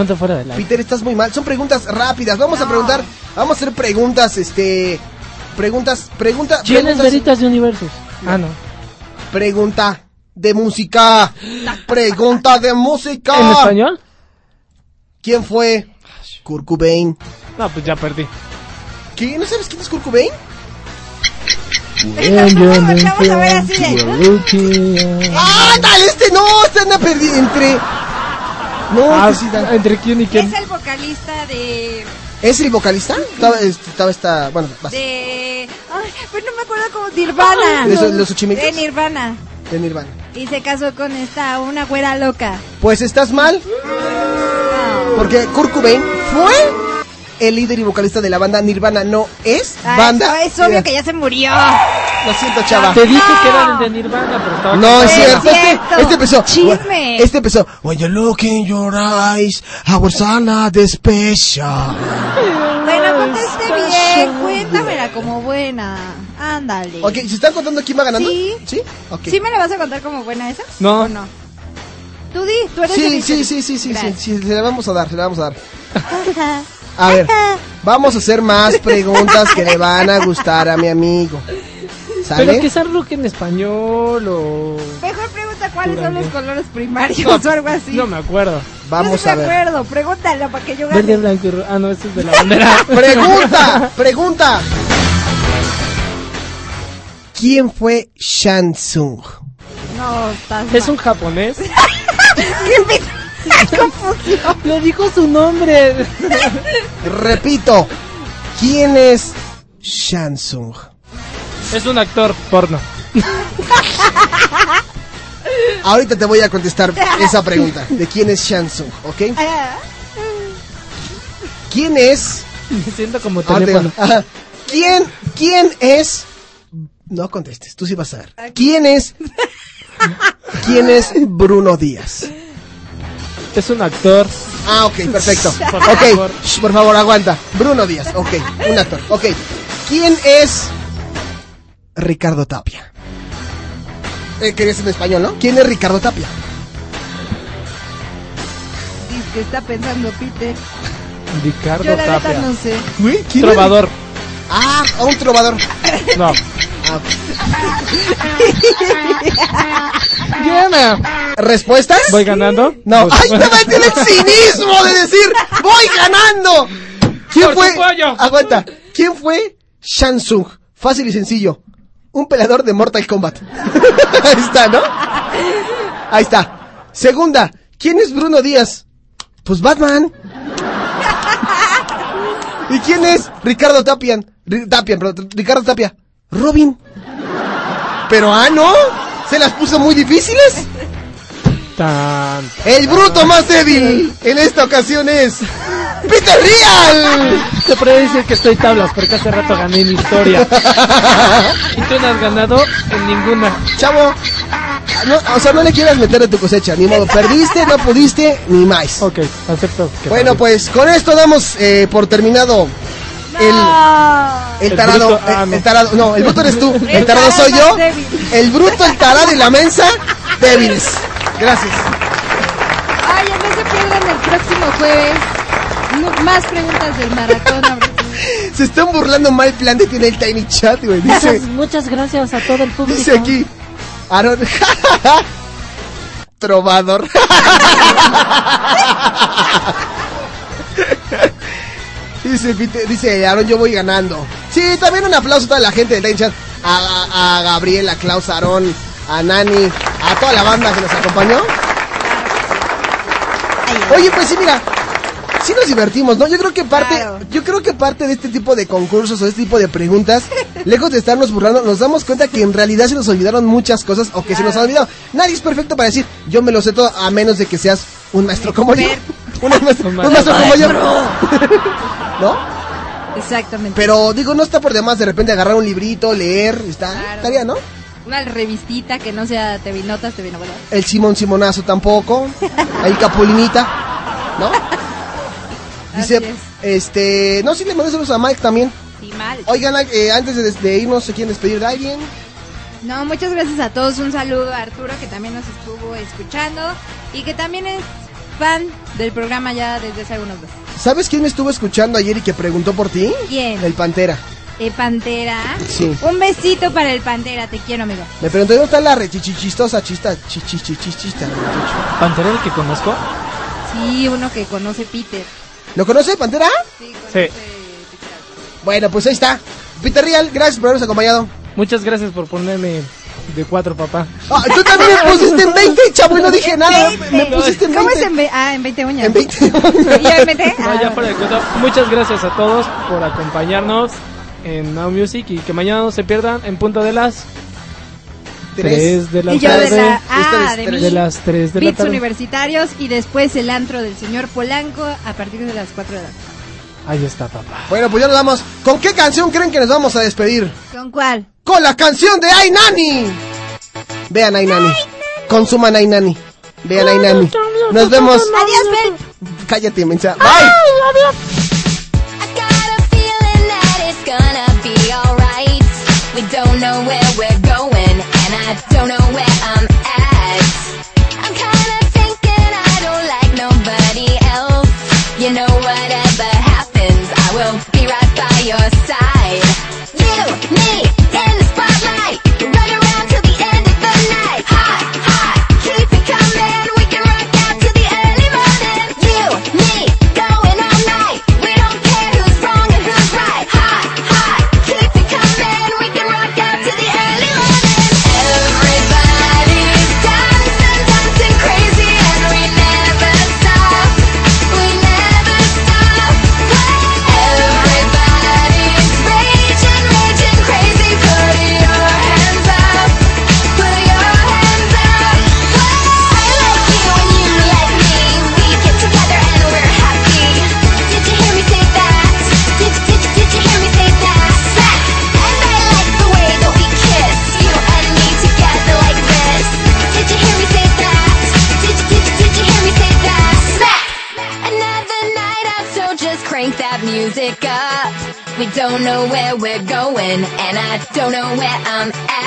[SPEAKER 13] Peter, estás muy mal. Son preguntas rápidas. Vamos a preguntar, vamos a hacer preguntas, este, Preguntas, pregunta. preguntas,
[SPEAKER 14] Veritas de Universos? Ah, no.
[SPEAKER 13] Pregunta de música. Pregunta de música.
[SPEAKER 14] ¿En español?
[SPEAKER 13] ¿Quién fue? Kurt
[SPEAKER 14] No, pues ya perdí.
[SPEAKER 13] ¿Qué? ¿No sabes quién es Kurt Cobain?
[SPEAKER 12] ¡Ándale,
[SPEAKER 13] ¡Ah, dale! Este no, este anda perdido entre... No, ah, este
[SPEAKER 14] ¿Entre quién y quién?
[SPEAKER 12] Es el vocalista de...
[SPEAKER 13] ¿Es el vocalista? Estaba, esta. Bueno,
[SPEAKER 12] vas.
[SPEAKER 13] De.
[SPEAKER 12] Ay, pero pues no me acuerdo cómo. Nirvana. ¿De
[SPEAKER 13] ah,
[SPEAKER 12] los, los
[SPEAKER 13] De
[SPEAKER 12] Nirvana.
[SPEAKER 13] De Nirvana.
[SPEAKER 12] Y se casó con esta, una güera loca.
[SPEAKER 13] Pues estás mal. Ah. Porque Kurt fue el líder y vocalista de la banda Nirvana no es ah, banda.
[SPEAKER 12] es obvio que ya se murió.
[SPEAKER 13] Lo siento, chava.
[SPEAKER 14] Te dije que era de Nirvana, pero estaba No,
[SPEAKER 13] es este, cierto. Este, empezó. Chisme. Este empezó. When you look in your eyes, our
[SPEAKER 12] sana
[SPEAKER 13] de
[SPEAKER 12] special. Bueno, conteste bien. Cuéntamela como buena. Ándale. Ok, ¿se
[SPEAKER 13] están contando quién va ganando? Sí. ¿Sí?
[SPEAKER 12] ¿Sí me la vas a contar como buena esa?
[SPEAKER 14] No. no?
[SPEAKER 12] Tú di, tú eres
[SPEAKER 13] sí,
[SPEAKER 12] el
[SPEAKER 13] sí, sí, sí, sí, sí, sí, sí, se la vamos a dar, se la vamos a dar. A ver, vamos a hacer más preguntas que le van a gustar a mi amigo. ¿Pero
[SPEAKER 14] Pero que es que en español o...
[SPEAKER 12] Mejor pregunta cuáles son los colores primarios o algo así.
[SPEAKER 14] No me acuerdo.
[SPEAKER 13] Vamos
[SPEAKER 12] no
[SPEAKER 13] a ver.
[SPEAKER 12] No me acuerdo, pregúntalo para que yo gane.
[SPEAKER 14] blanco Ah, no, eso este es de la bandera.
[SPEAKER 13] ¡Pregunta! ¡Pregunta! ¿Quién fue Shansung?
[SPEAKER 12] No,
[SPEAKER 14] estás Es un japonés. Lo dijo su nombre.
[SPEAKER 13] Repito, ¿quién es Shansung?
[SPEAKER 14] Es un actor porno.
[SPEAKER 13] Ahorita te voy a contestar esa pregunta. ¿De quién es Shansung? ¿Ok? ¿Quién es?
[SPEAKER 14] Me siento como ah, teléfono.
[SPEAKER 13] ¿Quién, quién es? No contestes, tú sí vas a ver. ¿Quién es? ¿Quién es Bruno Díaz?
[SPEAKER 14] Es un actor.
[SPEAKER 13] Ah, ok, perfecto. Por ok, favor. por favor, aguanta. Bruno Díaz, ok, un actor. Ok, ¿quién es Ricardo Tapia? Eh, querías en español, ¿no? ¿Quién es Ricardo Tapia?
[SPEAKER 12] Dice que está pensando Peter.
[SPEAKER 14] Ricardo Yo Tapia.
[SPEAKER 12] no sé.
[SPEAKER 14] ¿quién Trovador.
[SPEAKER 13] Ah, un trovador.
[SPEAKER 14] No,
[SPEAKER 13] Respuesta. ¿Respuestas?
[SPEAKER 14] ¿Voy ganando?
[SPEAKER 13] No. Pues, ¡Ay, el cinismo de decir ¡Voy ganando! ¿Quién fue? Aguanta. ¿Quién fue Shansung? Fácil y sencillo. Un pelador de Mortal Kombat. Ahí está, ¿no? Ahí está. Segunda. ¿Quién es Bruno Díaz? Pues Batman. ¿Y quién es Ricardo Tapian? Tapian, perdón, Ricardo Tapia. Robin. Pero ah, no. Se las puso muy difíciles. el bruto más débil en esta ocasión es Peter Real.
[SPEAKER 14] Te puedo decir que estoy tablas porque hace rato gané mi historia. y tú no has ganado en ninguna.
[SPEAKER 13] Chavo, no, o sea, no le quieras meter de tu cosecha, ni modo. Perdiste, no pudiste, ni más.
[SPEAKER 14] Ok, acepto.
[SPEAKER 13] Bueno, pues con esto damos eh, por terminado Ah. el, el tarado, eh, ah, el, tarado, no, el bruto eres tú, el tarado soy yo, el bruto, el tarado y la mensa, débiles. Gracias.
[SPEAKER 12] Ay, no se pierdan el próximo jueves. más preguntas del maratón.
[SPEAKER 13] se están burlando mal plan de tiene el Tiny Chat, güey.
[SPEAKER 12] muchas, gracias a todo el público.
[SPEAKER 13] Dice aquí, Aaron. trovador. Dice, dice Aaron, yo voy ganando. Sí, también un aplauso a toda la gente de Time Chat. A, a, a Gabriel, a Klaus Aarón, a Nani, a toda la banda que nos acompañó. Oye, pues sí, mira, sí nos divertimos, ¿no? Yo creo que parte, yo creo que parte de este tipo de concursos o este tipo de preguntas, lejos de estarnos burlando, nos damos cuenta que en realidad se nos olvidaron muchas cosas o que se nos ha olvidado. Nadie es perfecto para decir, yo me lo sé todo, a menos de que seas un maestro como yo un, maestro, como yo. ¿No?
[SPEAKER 12] Exactamente.
[SPEAKER 13] Pero digo, no está por demás de repente agarrar un librito, leer, está, estaría, ¿no?
[SPEAKER 12] Una revistita que no sea te Notas, TV
[SPEAKER 13] El Simón Simonazo tampoco. Ahí Capulinita, ¿no? Dice, este, no, sí le mandé saludos a Mike también.
[SPEAKER 12] Sí,
[SPEAKER 13] Oigan, eh, antes de, irnos, ¿se quieren despedir de alguien?
[SPEAKER 12] No, muchas gracias a todos. Un saludo a Arturo que también nos estuvo escuchando y que también es, fan del programa ya desde hace algunos
[SPEAKER 13] meses. ¿Sabes quién me estuvo escuchando ayer y que preguntó por ti?
[SPEAKER 12] ¿Quién?
[SPEAKER 13] El Pantera.
[SPEAKER 12] ¿El Pantera?
[SPEAKER 13] Sí.
[SPEAKER 12] Un besito para el Pantera, te quiero, amigo.
[SPEAKER 13] Me preguntó dónde está la rechichichistosa chista, chichichichista.
[SPEAKER 14] ¿Pantera el que conozco?
[SPEAKER 12] Sí, uno que conoce Peter.
[SPEAKER 13] ¿Lo conoce, Pantera?
[SPEAKER 12] Sí, conoce
[SPEAKER 13] Bueno, pues ahí está. Peter Real, gracias por habernos acompañado.
[SPEAKER 14] Muchas gracias por ponerme de cuatro, papá.
[SPEAKER 13] Ah, tú también me pusiste en 20, chavo, no dije nada. 20. Me pusiste en
[SPEAKER 12] 20. ¿Cómo es en, ah, en 20 uñas?
[SPEAKER 13] En 20 uñas. ¿Ya en ah.
[SPEAKER 14] ya fuera de cuenta. Muchas gracias a todos por acompañarnos en Now Music y que mañana no se pierdan en punto de las 3 de la y tarde. Ah, de, la,
[SPEAKER 12] ah, de,
[SPEAKER 14] de, las 3 de la tarde.
[SPEAKER 12] universitarios y después el antro del señor Polanco a partir de las 4 de la tarde.
[SPEAKER 14] Ahí está, papá.
[SPEAKER 13] Bueno, pues ya nos vamos. ¿Con qué canción creen que nos vamos a despedir?
[SPEAKER 12] ¿Con cuál?
[SPEAKER 13] Con la canción de Ay Nani. Vean Ay Nani. Consuman Ay Nani. Vean Ay Nani. Nos vemos. Adiós, Bel. Cállate, mensa. Bye. adiós. don't know where I don't know where I'm at.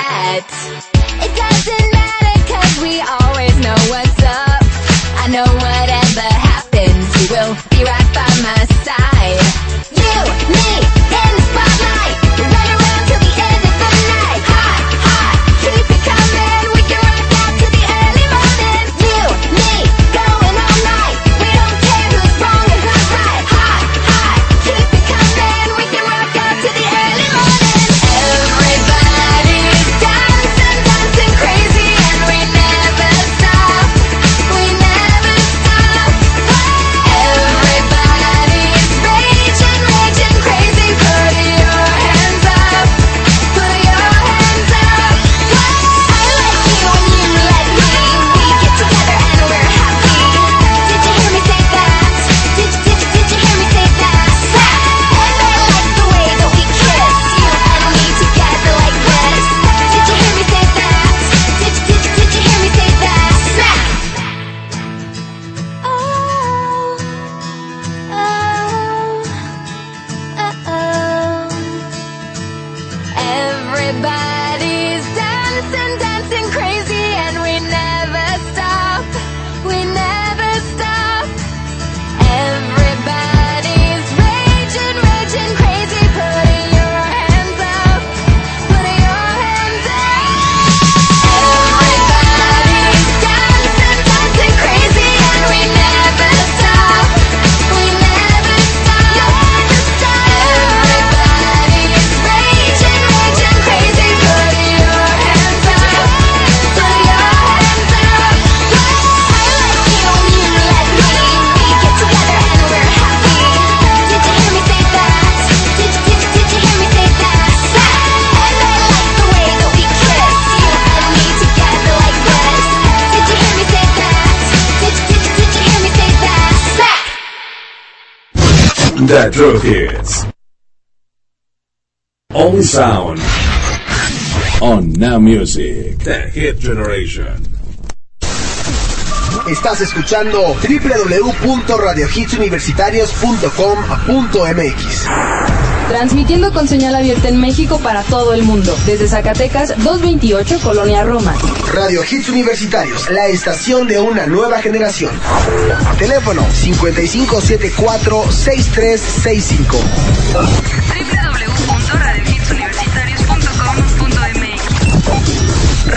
[SPEAKER 13] Sound. On Now Music. The Hit Generation. Estás escuchando www.radiohitsuniversitarios.com.mx.
[SPEAKER 30] Transmitiendo con señal abierta en México para todo el mundo. Desde Zacatecas 228, Colonia Roma.
[SPEAKER 13] Radio Hits Universitarios, la estación de una nueva generación. Teléfono 5574-6365.